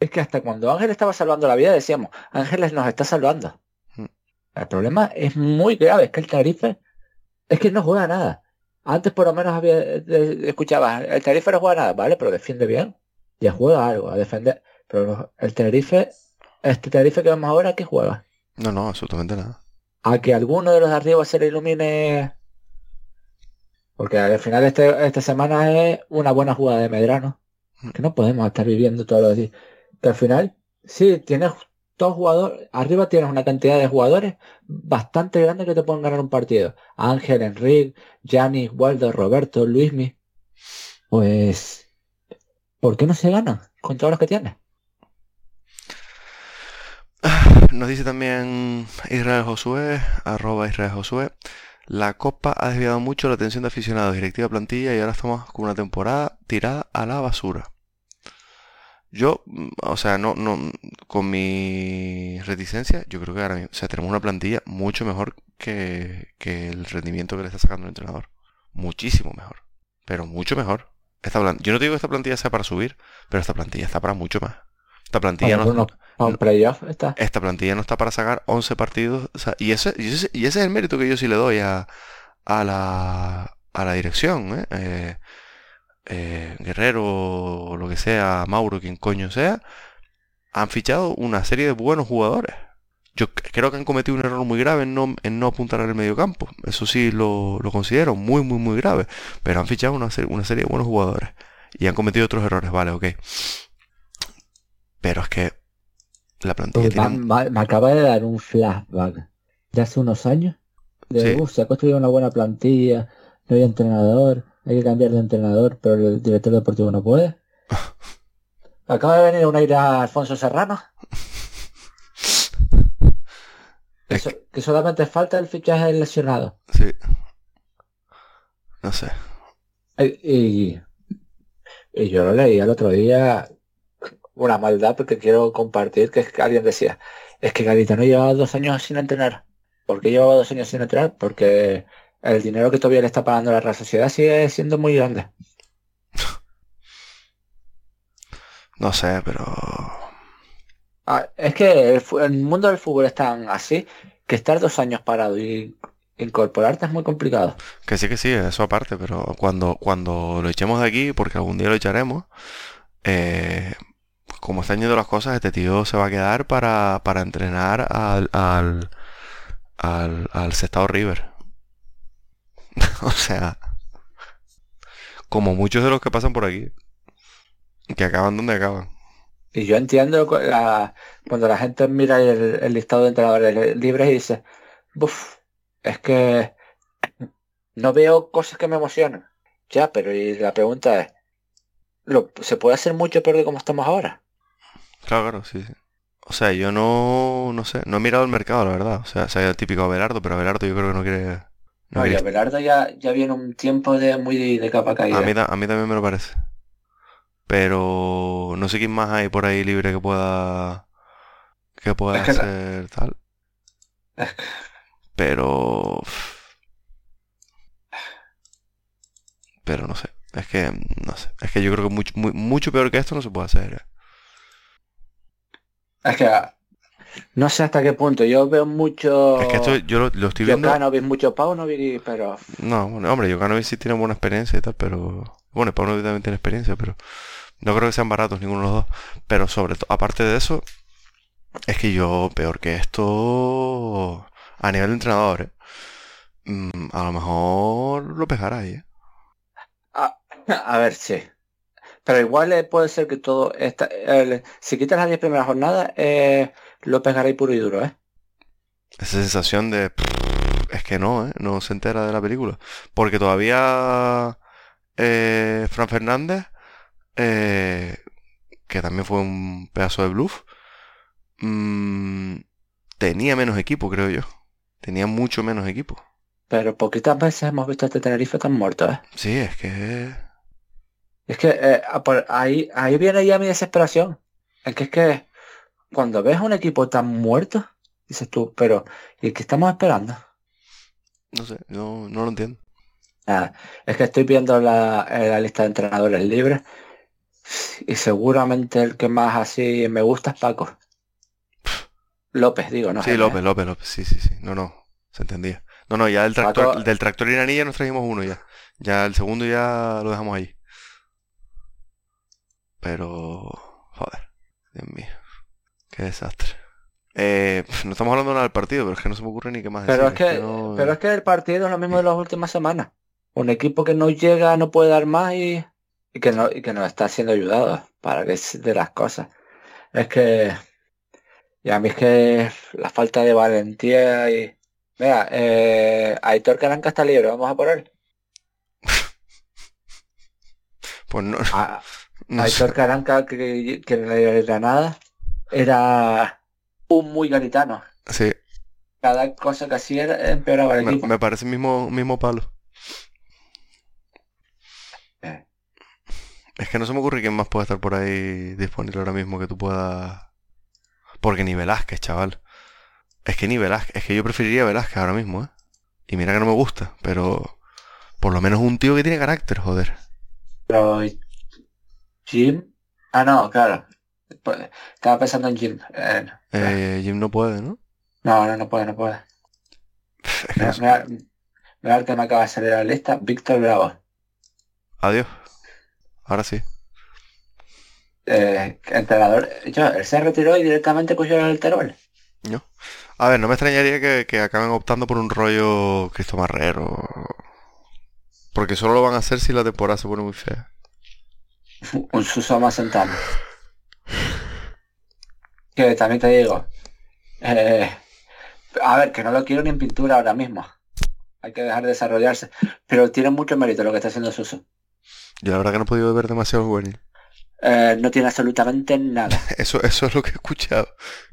es que hasta cuando Ángel estaba salvando la vida decíamos, Ángeles nos está salvando. Hmm. El problema es muy grave, es que el Tenerife es que no juega nada. Antes por lo menos había escuchaba, el Tenerife no juega nada, ¿vale? Pero defiende bien ya juega algo, a defender. Pero el Tenerife, este Tenerife que vemos ahora, ¿qué juega? No, no, absolutamente nada. A que alguno de los de arriba se le ilumine. Porque al final este, esta semana es una buena jugada de Medrano. Que no podemos estar viviendo todos los días. Que al final, sí, tienes dos jugadores, arriba tienes una cantidad de jugadores bastante grande que te pueden ganar un partido. Ángel, Enrique, Gianni, Waldo, Roberto, Luismi. Pues ¿Por qué no se gana con todos los que tiene? Nos dice también Israel Josué, arroba Israel Josué. La Copa ha desviado mucho la atención de aficionados, directiva plantilla y ahora estamos con una temporada tirada a la basura. Yo, mm, o sea, no, no, con mi reticencia, yo creo que ahora mismo, o sea, tenemos una plantilla mucho mejor que, que el rendimiento que le está sacando el entrenador. Muchísimo mejor. Pero mucho mejor yo no digo que esta plantilla sea para subir, pero esta plantilla está para mucho más. Esta plantilla no, está. Esta plantilla no está para sacar 11 partidos. y, ese, y, ese, es el mérito que yo sí le doy a, a, la, a la dirección. ¿eh? Eh, eh, Guerrero o lo que sea, Mauro, quien coño sea, han fichado una serie de buenos jugadores. Yo creo que han cometido un error muy grave en no, en no apuntar al medio campo. Eso sí lo, considero muy, muy, muy grave. Pero han fichado una, una serie de buenos jugadores. Y han cometido otros errores, vale, ok. Pero es que la plantilla me, acaba de dar un flashback de hace unos años. De, se ha construido una buena plantilla, no hay entrenador, hay que cambiar de entrenador, pero el director deportivo no puede. Acaba de venir una ira Alfonso Serrano. que solamente falta el fichaje del lesionado. Sí. No sé. Y, y, yo lo leí el otro día, una maldad porque quiero compartir, que, es que alguien decía, es que no llevaba dos años sin entrenar. ¿Por qué llevaba dos años sin entrenar? Porque el dinero que todavía le está pagando la Real Sociedad sigue siendo muy grande. No sé, pero... Ah, es que el, mundo del fútbol es tan así que estar dos años parado y incorporarte es muy complicado. Que sí, que sí, eso aparte, pero cuando, cuando lo echemos de aquí, porque algún día lo echaremos, eh, como están yendo las cosas, este tío se va a quedar para, para entrenar al, al, al, al Sestao River. o sea, como muchos de los que pasan por aquí, que acaban donde acaban. Y yo entiendo cuando la gente mira el, listado de entrenadores libres y dice, es que no veo cosas que me emocionen. Ya, pero y la pregunta es, ¿lo, ¿se puede hacer mucho peor de como estamos ahora? Claro, claro, sí, sí. O sea, yo no, no sé, no he mirado el mercado, la verdad. O sea, se ha ido típico Abelardo, pero Abelardo yo creo que no quiere... no No, y quiere- Abelardo ya, ya viene un tiempo de muy de, de capa caída. A mí, a mí también me lo parece. Pero no sé quién más hay por ahí libre que pueda que pueda Es que hacer tal. Es que- Pero pero no sé. Es que no sé. Es que yo creo que mucho muy- mucho peor que esto no se puede hacer. Es que no sé hasta qué punto. Yo veo mucho Es que esto yo lo, lo estoy viendo. Jokanovic, mucho Paunovic, pero No, bueno, hombre, Jokanovic sí tiene buena experiencia y tal, pero... Bueno, Paunovic también tiene experiencia, pero... No creo que sean baratos ninguno de los dos. Pero sobre todo, aparte de eso, es que yo, peor que esto, a nivel de entrenador, ¿eh? Mm, a lo mejor lo pegará ahí, ¿eh? a ver, sí. Pero igual eh, puede ser que todo esta, el- si quitas las 10 primeras jornadas, eh, López Garay puro y duro, ¿eh? Esa sensación de... Es que no, ¿eh? No se entera de la película. Porque todavía eh, Fran Fernández, eh, que también fue un pedazo de bluff, mm, tenía menos equipo, creo yo. Tenía mucho menos equipo. Pero poquitas veces hemos visto a este Tenerife tan muerto, ¿eh? Sí, es que... Es que eh, a por- ahí, ahí viene ya mi desesperación. Es que es que cuando ves un equipo tan muerto, dices tú, pero ¿y qué estamos esperando? No sé, no, no lo entiendo. Nada, es que estoy viendo la, eh, la lista de entrenadores libres y seguramente el que más así me gusta es Paco. López, digo, no. sí, Jaime, López. López, López. Sí, sí, sí. No, no. Se entendía. No, no, ya del tractor, Paco- del tractor iraní ya nos trajimos uno ya. Ya el segundo ya lo dejamos ahí. Pero... Joder. Dios mío. Qué desastre. Eh, no estamos hablando nada del partido, pero es que no se me ocurre ni qué más Pero es que, no- pero es que el partido es lo mismo de las últimas semanas. Un equipo que no llega, no puede dar más y, y que no, y que nos está siendo ayudado para que de las cosas. Es que, y a mí es que la falta de valentía y, mira, eh, Aitor Caranca está libre, vamos a por él. Pues no, A- no sé. Aitor Caranca que, que el Granada era un muy garitano. Sí, Cada cosa que hacía empeoraba el me, equipo. me parece el mismo, mismo palo. Eh. Es que no se me ocurre quién más puede estar por ahí disponible ahora mismo que tú puedas... Porque ni Velázquez, chaval. Es que ni Velázquez. Es que yo preferiría Velázquez ahora mismo, ¿eh? Y mira que no me gusta, pero... Por lo menos un tío que tiene carácter, joder. Pero Jim, ah no, claro. Pues, Estaba pensando en Jim. Eh, Eh, Jim no puede, ¿no? no, no, no puede, no puede. Mira, mira, mira el que me acaba de salir a la lista, Víctor Bravo. Adiós. Ahora sí. Eh, entrenador, yo, él se retiró y directamente cogió el Terol. ¿No? A ver, no me extrañaría que, que acaben optando por un rollo Cristo Marrero. Porque solo lo van a hacer si la temporada se pone muy fea. Un Suso más sentado. Que también te digo. eh, a ver, que no lo quiero ni en pintura ahora mismo. Hay que dejar de desarrollarse. Pero tiene mucho mérito lo que está haciendo Suso. Yo la verdad que no he podido ver demasiado juvenil. Eh, no tiene absolutamente nada. Eso, eso es lo que he escuchado.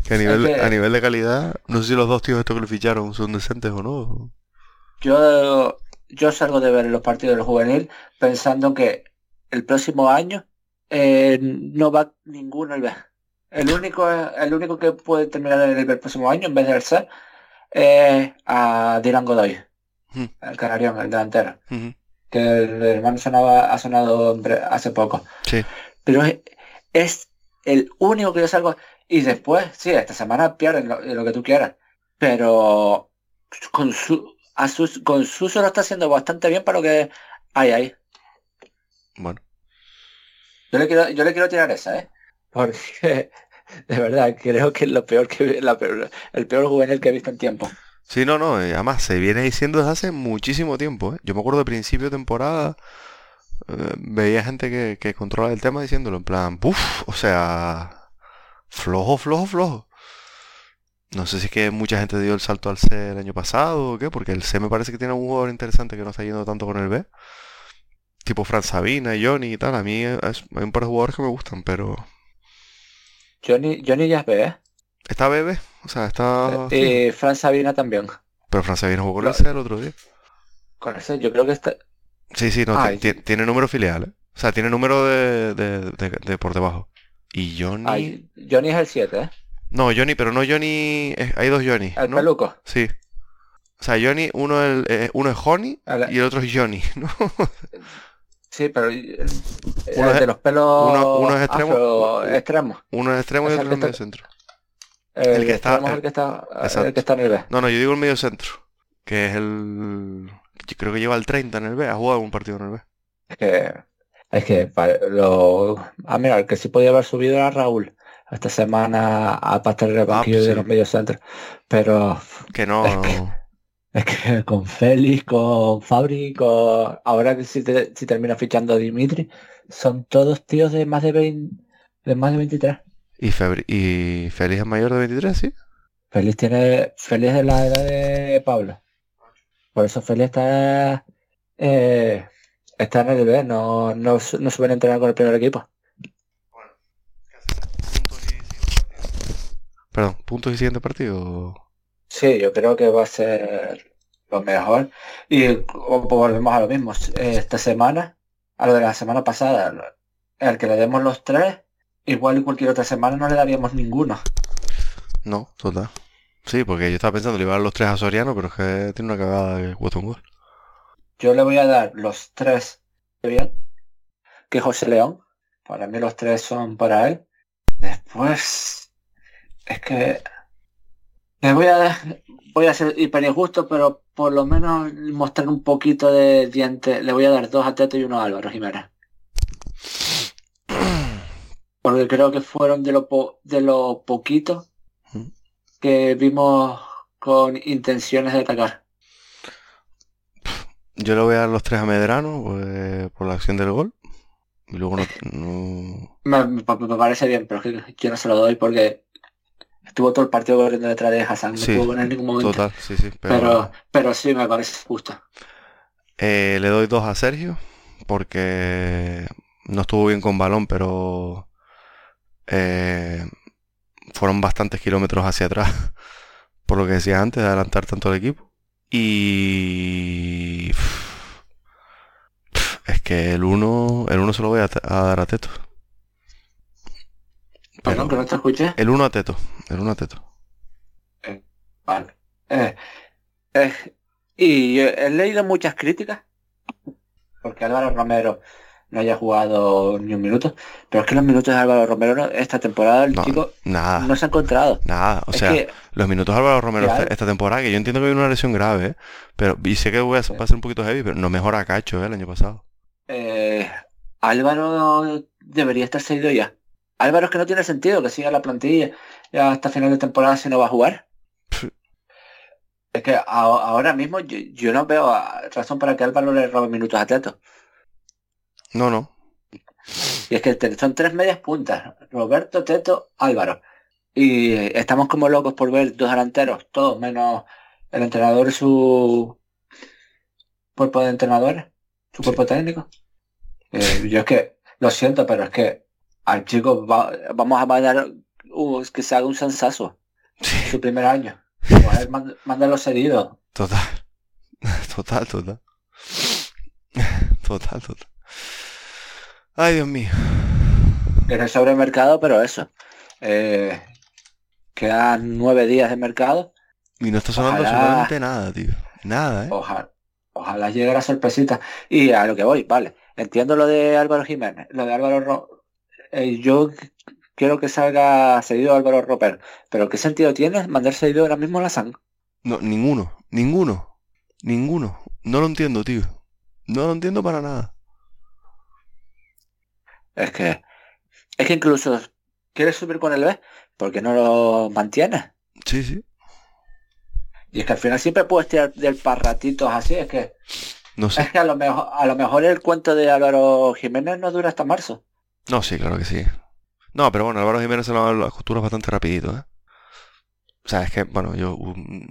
Que a nivel, que- a nivel de calidad, no sé si los dos tíos estos que lo ficharon son decentes o no. Yo, yo salgo de ver los partidos del juvenil pensando que el próximo año eh, no va ninguno al B. El único, el único que puede terminar en el el próximo año, en vez de ser, es a Dylan Godoy. Mm. el Canarión, el delantero. Que el hermano sonaba, ha sonado hace poco. Sí. Pero es, es el único que yo salgo. Y después, sí, esta semana pierden lo, lo que tú quieras. Pero con su, a sus, con Suso lo está haciendo bastante bien para lo que hay ahí. Bueno. Yo le quiero, yo le quiero tirar esa, ¿eh? Porque, de verdad, creo que es lo peor que la peor- el peor juvenil que he visto en tiempo. Sí, no, no, eh, además se viene diciendo desde hace muchísimo tiempo, ¿eh? Yo me acuerdo de principio de temporada, eh, veía gente que, que controla el tema diciéndolo en plan, ¡puf! O sea, flojo, flojo, flojo. No sé si es que mucha gente dio el salto al C el año pasado o qué, porque el C me parece que tiene un jugador interesante que no está yendo tanto con el B. Tipo Fran Sabina, Johnny y tal. A mí eh, es- hay un par de jugadores que me gustan, pero... Johnny, Johnny ya es B, ¿eh? ¿Está BB? O sea, está... fijo. Y Fran Sabina también. Pero Fran Sabina jugó con el C el otro día. Con ese, yo creo que está. Sí, sí, no, Ay, tiene número filial, ¿eh? O sea, tiene número de, de- de- de por debajo. Y Johnny... Ay, Johnny es el 7, ¿eh? No, Johnny, pero no Johnny... eh, hay dos Johnny, El ¿no? peluco. Sí. O sea, Johnny, uno, el, eh, uno es Honey El- y el otro es Johnny, ¿no? Sí, pero el, el Uno es- de los pelos uno- uno es extremo- afro- extremos. Uno es extremo y otro es medio está- centro. El, El que está- el- el que está, el que está en el B. No, no, yo digo el medio centro. Que es el... Yo creo que lleva el 30 en el B. Ha jugado un partido en el B. Es que, es que lo, ah, mira, el que sí podía haber subido era Raúl esta semana a pasar el banquillo pues sí. de los medios centros. Pero Que no... Es que- es que con Félix, con Fabri, con ahora que si, te- si termina fichando a Dimitri, son todos tíos de más de 20, de más de 23. Y, Febri... y Félix es mayor de 23, ¿sí? Félix tiene, Félix de la edad de Pablo. Por eso Félix está, eh, está en el B, no, no, no suelen entrenar con el primer equipo. Perdón, puntos y siguiente partido. Sí, yo creo que va a ser lo mejor. Y volvemos a lo mismo. Esta semana, a lo de la semana pasada, el que le demos los tres, igual y cualquier otra semana no le daríamos ninguno. No, total. Sí, porque yo estaba pensando, le iba a dar los tres a Soriano, pero es que tiene una cagada de gol. Yo le voy a dar los tres bien, que José León. Para mí los tres son para él. Después, es que le voy a voy a ser hiper injusto, pero por lo menos mostrar un poquito de diente. Le voy a dar dos a Teto y uno a Álvaro Jiménez. Porque creo que fueron de lo, po- de lo poquito que vimos con intenciones de atacar. Yo le voy a dar los tres a Medrano pues, por la acción del gol. Y luego no... no- Me, me- me parece bien, pero es que yo no se lo doy porque estuvo todo el partido corriendo detrás de Hassan, no Sí, pudo ganar en ningún momento. Total, sí, sí. Pero, pero, pero sí me parece justo. eh, le doy dos a Sergio porque no estuvo bien con balón, pero eh, fueron bastantes kilómetros hacia atrás, por lo que decía antes, de adelantar tanto el equipo. Y... Es que el uno, el uno se lo voy a, a dar a Teto. Perdón, que no te escuché. El uno a Teto, el uno a Teto. Vale. Eh, eh, y he leído muchas críticas porque Álvaro Romero no haya jugado ni un minuto, pero es que los minutos de Álvaro Romero no- esta temporada el No, chico nada, no se ha encontrado. nada. O es sea, que los minutos de Álvaro Romero esta, esta temporada, que yo entiendo que hay una lesión grave, ¿eh? pero y sé que voy a, va a ser un poquito heavy, pero no mejora a Cacho ¿eh? el año pasado. eh, Álvaro debería estar seguido ya. Álvaro es que no tiene sentido que siga la plantilla ya hasta final de temporada si no va a jugar. Es que a- ahora mismo yo, yo no veo razón para que Álvaro le robe minutos a Teto. No, no. Y es que son tres medias puntas. Roberto, Teto, Álvaro. Y estamos como locos por ver dos delanteros, todos menos el entrenador y su cuerpo de entrenadores, su Sí. cuerpo técnico. Eh, yo es que, lo siento, pero es que al chico va- vamos a mandar uh, que se haga un sensazo Sí, su primer año. Joder, mand- mándalo cedido. total. Total, total. Total, total. Ay, Dios mío. En el sobremercado, pero eso. Eh, quedan nueve días de mercado. Y no está sonando absolutamente nada, tío. Nada, ¿eh? Ojalá, Ojalá llegue la sorpresita. Y a lo que voy, vale. Entiendo lo de Álvaro Jiménez, lo de Álvaro Ro eh, yo quiero que salga seguido Álvaro Roper, pero ¿qué sentido tiene mandar seguido ahora mismo a la SAN? No, ninguno, ninguno, ninguno. No lo entiendo, tío. No lo entiendo para nada. Es que, es que incluso quieres subir con el B, porque no lo mantienes. Sí, sí. Y es que al final siempre puedes tirar del parratitos así, es que. No sé. Es que a lo mejor, a lo mejor el cuento de Álvaro Jiménez no dura hasta marzo. No, sí, claro que sí. No, pero bueno, Álvaro Jiménez se lo las costuras bastante rapidito, ¿eh? O sea, es que, bueno, yo,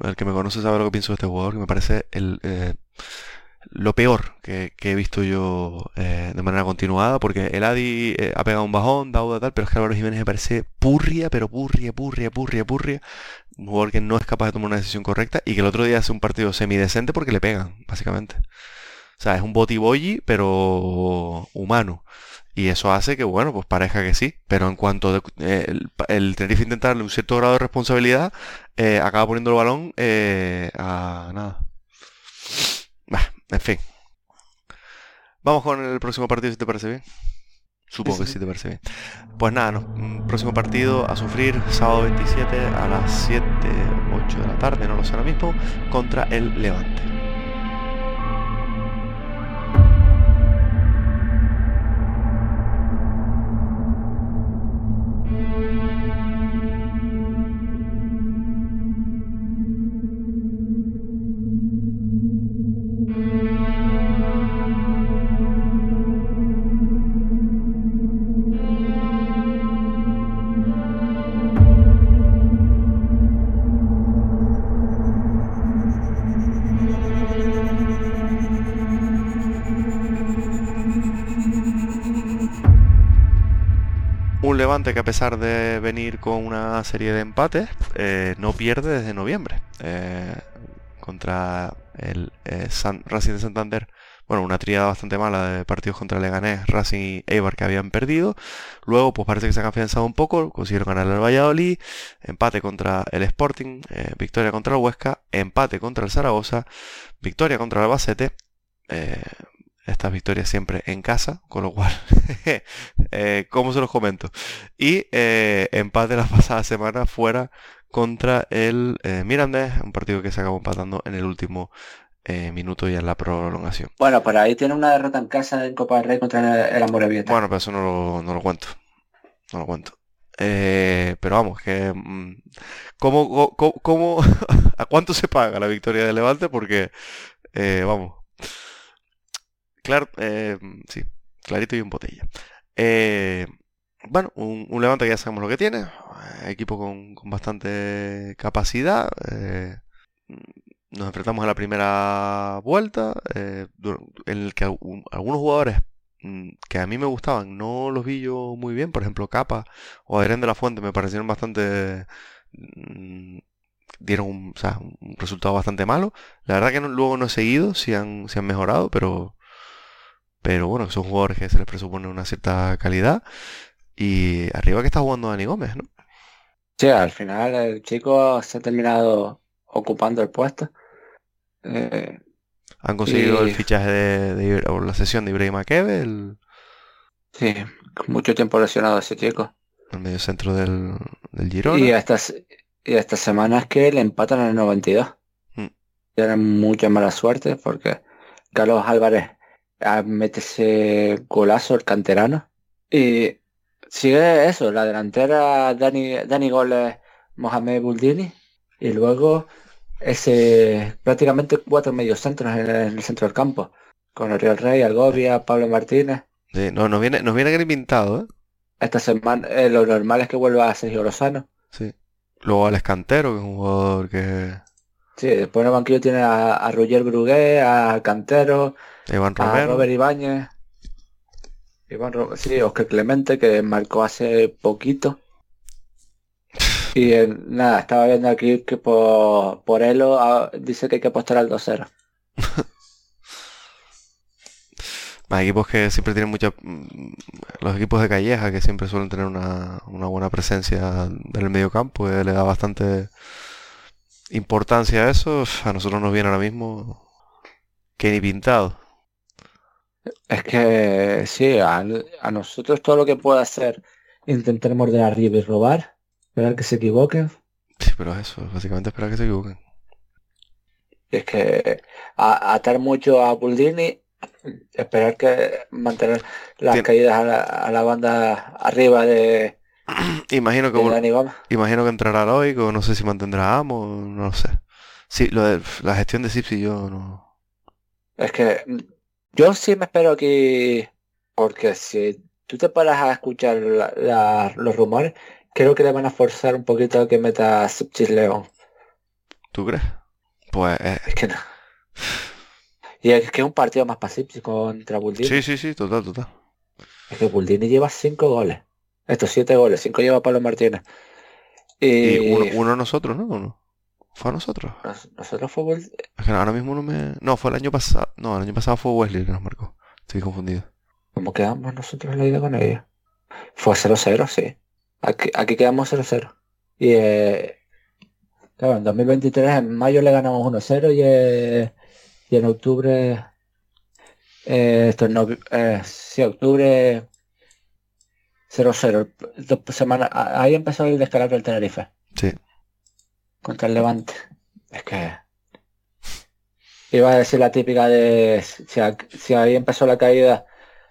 el que me conoce sabe lo que pienso de este jugador, que me parece el, eh, lo peor que, he visto yo eh, de manera continuada, porque el Adi eh, ha pegado un bajón, Dauda tal, pero es que Álvaro Jiménez me parece purria, pero purria, purria, purria, purria. Un jugador que no es capaz de tomar una decisión correcta y que el otro día hace un partido semidecente porque le pegan, básicamente. O sea, es un botiboyi, pero humano. Y eso hace que, bueno, pues parezca que sí. Pero en cuanto eh, el, el, Tenerife intenta darle un cierto grado de responsabilidad, eh, acaba poniendo el balón eh, a nada. en fin. Vamos con el próximo partido, si te parece bien. Supongo que sí te parece bien. Pues nada, mm, próximo partido a sufrir sábado 27 a las 7, 8 de la tarde, no lo sé ahora mismo, contra el Levante. Que a pesar de venir con una serie de empates, eh, no pierde desde noviembre. Eh, contra el eh, Racing de Santander, bueno, una triada bastante mala de partidos contra Leganés, Racing y Eibar que habían perdido. Luego, pues parece que se han afianzado un poco, consiguieron ganar el Valladolid, empate contra el Sporting, victoria contra el Huesca, empate contra el Zaragoza, victoria contra el Albacete estas victorias siempre en casa, con lo cual, eh, ¿cómo se los comento? Y eh, empate la pasada semana fuera contra el eh, Mirandés, un partido que se acabó empatando en el último eh, minuto y en la prolongación. Bueno, por ahí tiene una derrota en casa en Copa del Rey contra el, Amorebieta. Bueno, pero eso no lo, no lo cuento. No lo cuento. pero vamos, que mm, ¿cómo, cómo, cómo a cuánto se paga la victoria de Levante? Porque, vamos, Claro, eh, sí, clarito y en botella. Eh, bueno, un, Levante que ya sabemos lo que tiene. Equipo con, bastante capacidad. Eh, nos enfrentamos a la primera vuelta, en el que algunos jugadores mm, que a mí me gustaban no los vi yo muy bien. Por ejemplo, Capa o Adrián de la Fuente me parecieron bastante mm, dieron un, resultado bastante malo. La verdad que luego no he seguido si han, si han mejorado, pero pero bueno, son jugadores que se les presupone una cierta calidad. Y arriba que está jugando Dani Gómez, ¿no? Sí, al final el chico se ha terminado ocupando el puesto. Eh, Han conseguido el fichaje de, o la sesión de Ibrahim Akebe, el... Sí, con mucho tiempo lesionado ese chico. El medio centro del, del Girona. Y estas, y estas semanas que le empatan en el 92. Mm. Tienen mucha mala suerte porque Carlos Álvarez mete ese golazo el canterano. Y sigue eso, la delantera Dani, Dani Goles, Mohamed Buldini. Y luego ese prácticamente cuatro mediocentros en, en el centro del campo. Con Oriol Rey, Algovia, Pablo Martínez. no, nos viene, nos viene pintado, ¿eh? Esta semana eh, lo normal es que vuelva a Sergio Lozano. Sí. Luego al Escantero, que es un jugador que... Sí, después en el banquillo tiene a, a Roger Brugué, a Cantero, Iván. A Robert Ibáñez. Iván sí, Oscar Clemente, que marcó hace poquito. Y nada, estaba viendo aquí que por, por Elo ah, dice que hay que apostar al 2-0. Más equipos que siempre tienen mucha... Mm, los equipos de Calleja, que siempre suelen tener una, una buena presencia en el medio campo, le da bastante importancia a eso. A nosotros nos viene ahora mismo Que ni pintado. Es que sí, a, a nosotros todo lo que pueda hacer intentar morder arriba y robar, esperar que se equivoquen. Sí, pero eso, básicamente esperar que se equivoquen. Es que a- atar mucho a Buldini, esperar que mantener las Tien- caídas a la, a la banda arriba de, Imagino que, vol- imagino que entrará Loico, no sé si mantendrá Amo, no lo sé. Sí, lo de la gestión de Sipsi yo no. Es que yo sí me espero aquí, porque si tú te paras a escuchar la- la- los rumores, creo que le van a forzar un poquito a que meta a Sipchis León. ¿Tú crees? Pues eh, Es que no. Y es que es un partido más Sipchis contra Buldini. sí, sí, sí, total, total. Es que Buldini lleva cinco goles. Estos siete goles, cinco lleva Pablo Martínez. Y, Y uno, uno a nosotros, ¿no? ¿O no? ¿Fue a nosotros? nos- nosotros fue Buldini. Es que ahora mismo no me. No, fue el año pasado. No, el año pasado fue Wesley que nos marcó. Estoy confundido. ¿Cómo quedamos nosotros en la ida con ella? Fue 0-0, sí. Aquí, aquí quedamos 0-0. Y eh, claro, en 2023 en mayo le ganamos 1-0 y, eh, y en octubre eh, esto en novi- eh, sí, octubre 0-0. Dos semanas- a- Ahí empezó el descalabro del Tenerife Sí. contra el Levante. Es que iba a decir la típica de si, a- si ahí empezó la caída,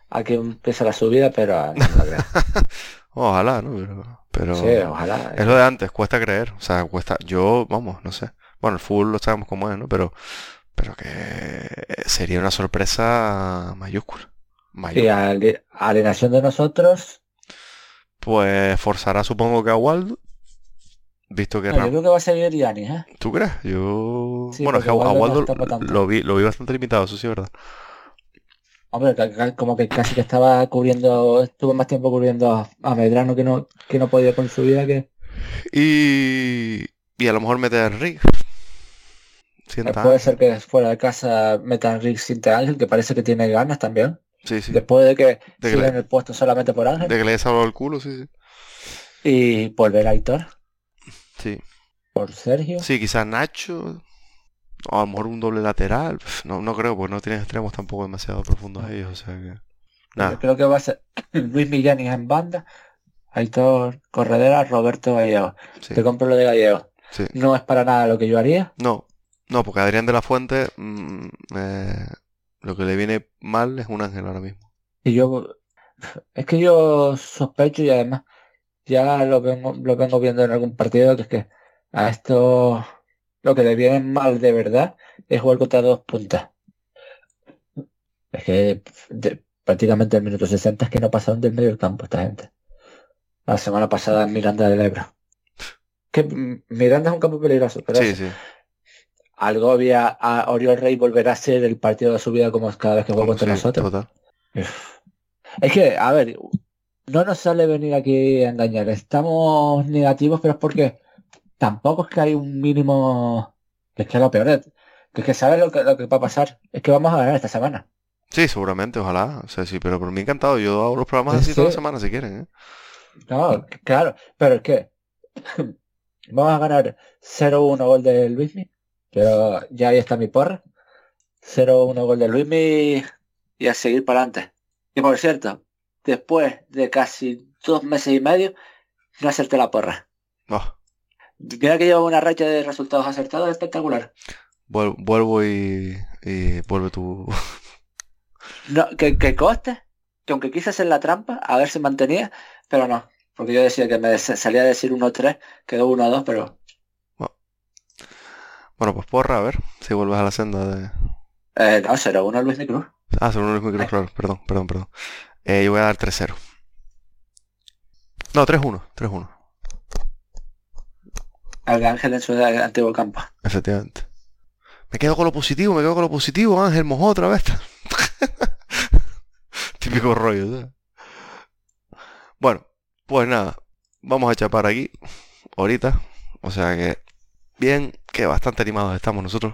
aquí empieza la subida, pero ah, no lo creo. Ojalá, ¿no? Pero. pero Sí, ojalá. Es lo de antes, cuesta creer. O sea, cuesta. Yo, vamos, no sé. Bueno, el fútbol lo sabemos cómo es, ¿no? Pero. Pero que sería una sorpresa mayúscula. Y ali- alineación de nosotros, Pues forzará, supongo que a Waldo. Visto que no, yo creo que va a seguir Yanis, ¿eh? ¿Tú crees? Yo. Sí, bueno, es que a Waldo no lo vi, lo vi bastante limitado, eso sí es verdad. Hombre, como que casi que estaba cubriendo, estuvo más tiempo cubriendo a, Medrano que no, que no podía con su vida que Y. Y a lo mejor mete a. Sienta. puede ser que fuera de casa metan Rick Sinte Ángel, que parece que tiene ganas también. Sí, sí. Después de que De que siga le- en el puesto solamente por Ángel. De que le haya salvado el culo, sí, sí. Y volver a Aitor Sí. por Sergio. Sí, quizás Nacho. O a lo mejor un doble lateral. No, no creo, porque no tienen extremos tampoco demasiado profundos ellos, o sea que. Yo Nada. creo que va a ser Luis Millanis en banda, Aitor Corredera, Roberto Gallego. Sí, Te compro lo de Gallego. sí. No es para nada lo que yo haría. No, no, porque Adrián de la Fuente. mm, eh, lo que le viene mal es un ángel ahora mismo. Y yo, es que yo sospecho y además ya lo vengo, lo vengo viendo en algún partido que es que a esto lo que le viene mal de verdad es jugar contra dos puntas. Es que de- prácticamente el minuto 60 es que no pasaron del medio del campo esta gente. La semana pasada en Miranda del Ebro. Que Miranda es un campo peligroso, pero Sí, sí. Algovia a Oriol Rey volverá a ser el partido de su vida como cada vez que juega contra Sí, nosotros. total. Es que, a ver, no nos sale venir aquí a engañar. Estamos negativos, pero es porque tampoco es que hay un mínimo. que Es que lo peor es que, es que sabes lo que, lo que va a pasar. Es que vamos a ganar esta semana. Sí, seguramente, ojalá. O sea, sí, pero por mí encantado. Yo hago los programas Sí, así toda la sí. semana si quieren, ¿eh? No, claro, pero es que vamos a ganar 0-1 gol de Luismi, pero ya ahí está mi porra. 0-1 gol de Luismi y a seguir para adelante. Y por cierto, después de casi dos meses y medio, no acerté la porra. Oh, Mira que llevo una racha de resultados acertados espectacular. vuel- vuelvo y, y vuelve tu... No, que, que coste, que aunque quise hacer la trampa, a ver si mantenía, pero no. Porque yo decía que me salía a decir 1-3, quedó 1-2, pero Bueno, pues porra, a ver si vuelves a la senda de... eh, no, 0-1 Luis Cruz. Ah, según Luis Micro, claro. Perdón, perdón, perdón. Eh, yo voy a dar 3-0. No, 3-1. 3-1. Al Ángel en su antiguo campo. Efectivamente. Me quedo con lo positivo, me quedo con lo positivo, Ángel mojó otra vez. Típico rollo, ¿sabes? Bueno, pues nada, vamos a chapar aquí, ahorita. O sea que, bien, que bastante animados estamos nosotros,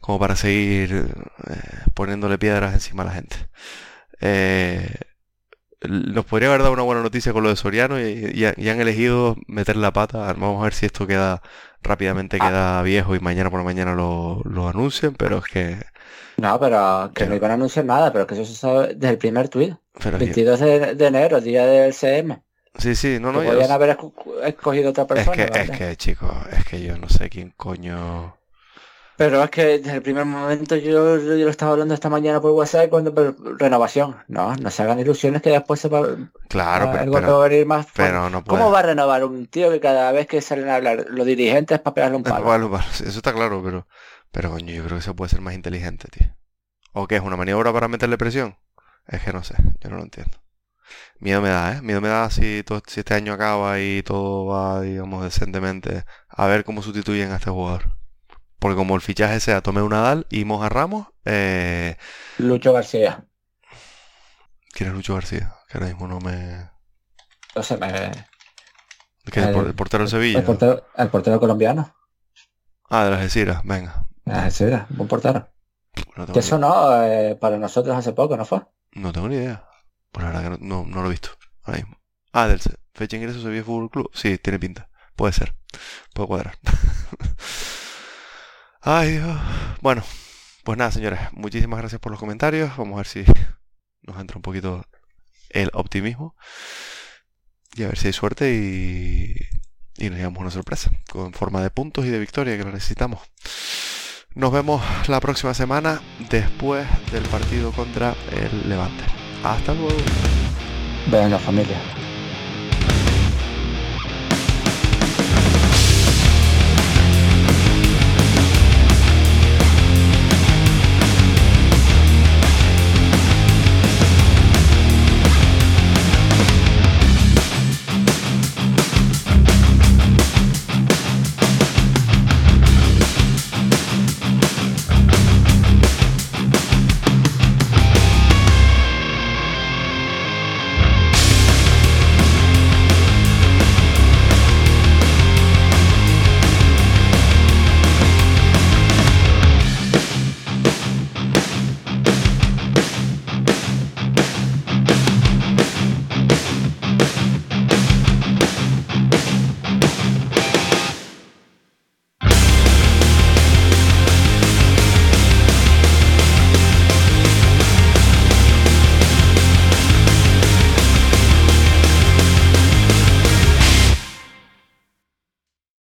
como para seguir eh, poniéndole piedras encima a la gente. Eh, nos podría haber dado una buena noticia con lo de Soriano y, y- y han elegido meter la pata. Vamos a ver si esto queda rápidamente queda viejo y mañana por la mañana lo, lo anuncien, pero es que... No, pero que no iban a anunciar nada, pero que eso se sabe desde el primer tuit. Pero yo- 22 de, de enero, día del CM. Sí, sí, no, no, yo sé. haber esco- escogido otra Es persona. que, es que, chicos, es que yo no sé quién coño... Pero es que desde el primer momento yo, yo lo estaba hablando esta mañana por WhatsApp cuando pero, renovación. No, no se hagan ilusiones que después se va, Claro, pero, algo pero, va a venir más pero no puede. ¿Cómo va a renovar un tío que cada vez que salen a hablar los dirigentes es para pegarle un palo? Eso está claro, pero, pero coño, yo creo que se puede ser más inteligente, tío. ¿O qué es una maniobra para meterle presión? Es que no sé, yo no lo entiendo. Miedo me da, ¿eh? Miedo me da si, todo, si este año acaba y todo va, digamos, decentemente, a ver cómo sustituyen a este jugador. Porque como el fichaje sea Tomé Nadal y Moja Ramos, eh, Lucho García. ¿quién es Lucho García? Que ahora mismo no me... No sé, me- ¿Qué el, El- portero del Sevilla? el, portero, el portero colombiano. Ah, de las Algeciras, venga. Ese era, buen portero. No tengo, Que eso no, eh, para nosotros hace poco, ¿no fue? no tengo ni idea. Pues la verdad que no, no, lo he visto ahora mismo. Ah, del fecha de ingreso Sevilla Fútbol Club. Sí, tiene pinta. Puede ser. Puede cuadrar. Ay, Dios. Bueno, pues nada, señores. Muchísimas gracias por los comentarios. Vamos a ver si nos entra un poquito el optimismo. Y a ver si hay suerte y, y nos llevamos una sorpresa. Con forma de puntos y de victoria que lo necesitamos. Nos vemos la próxima semana después del partido contra el Levante. Hasta luego. Venga, familia.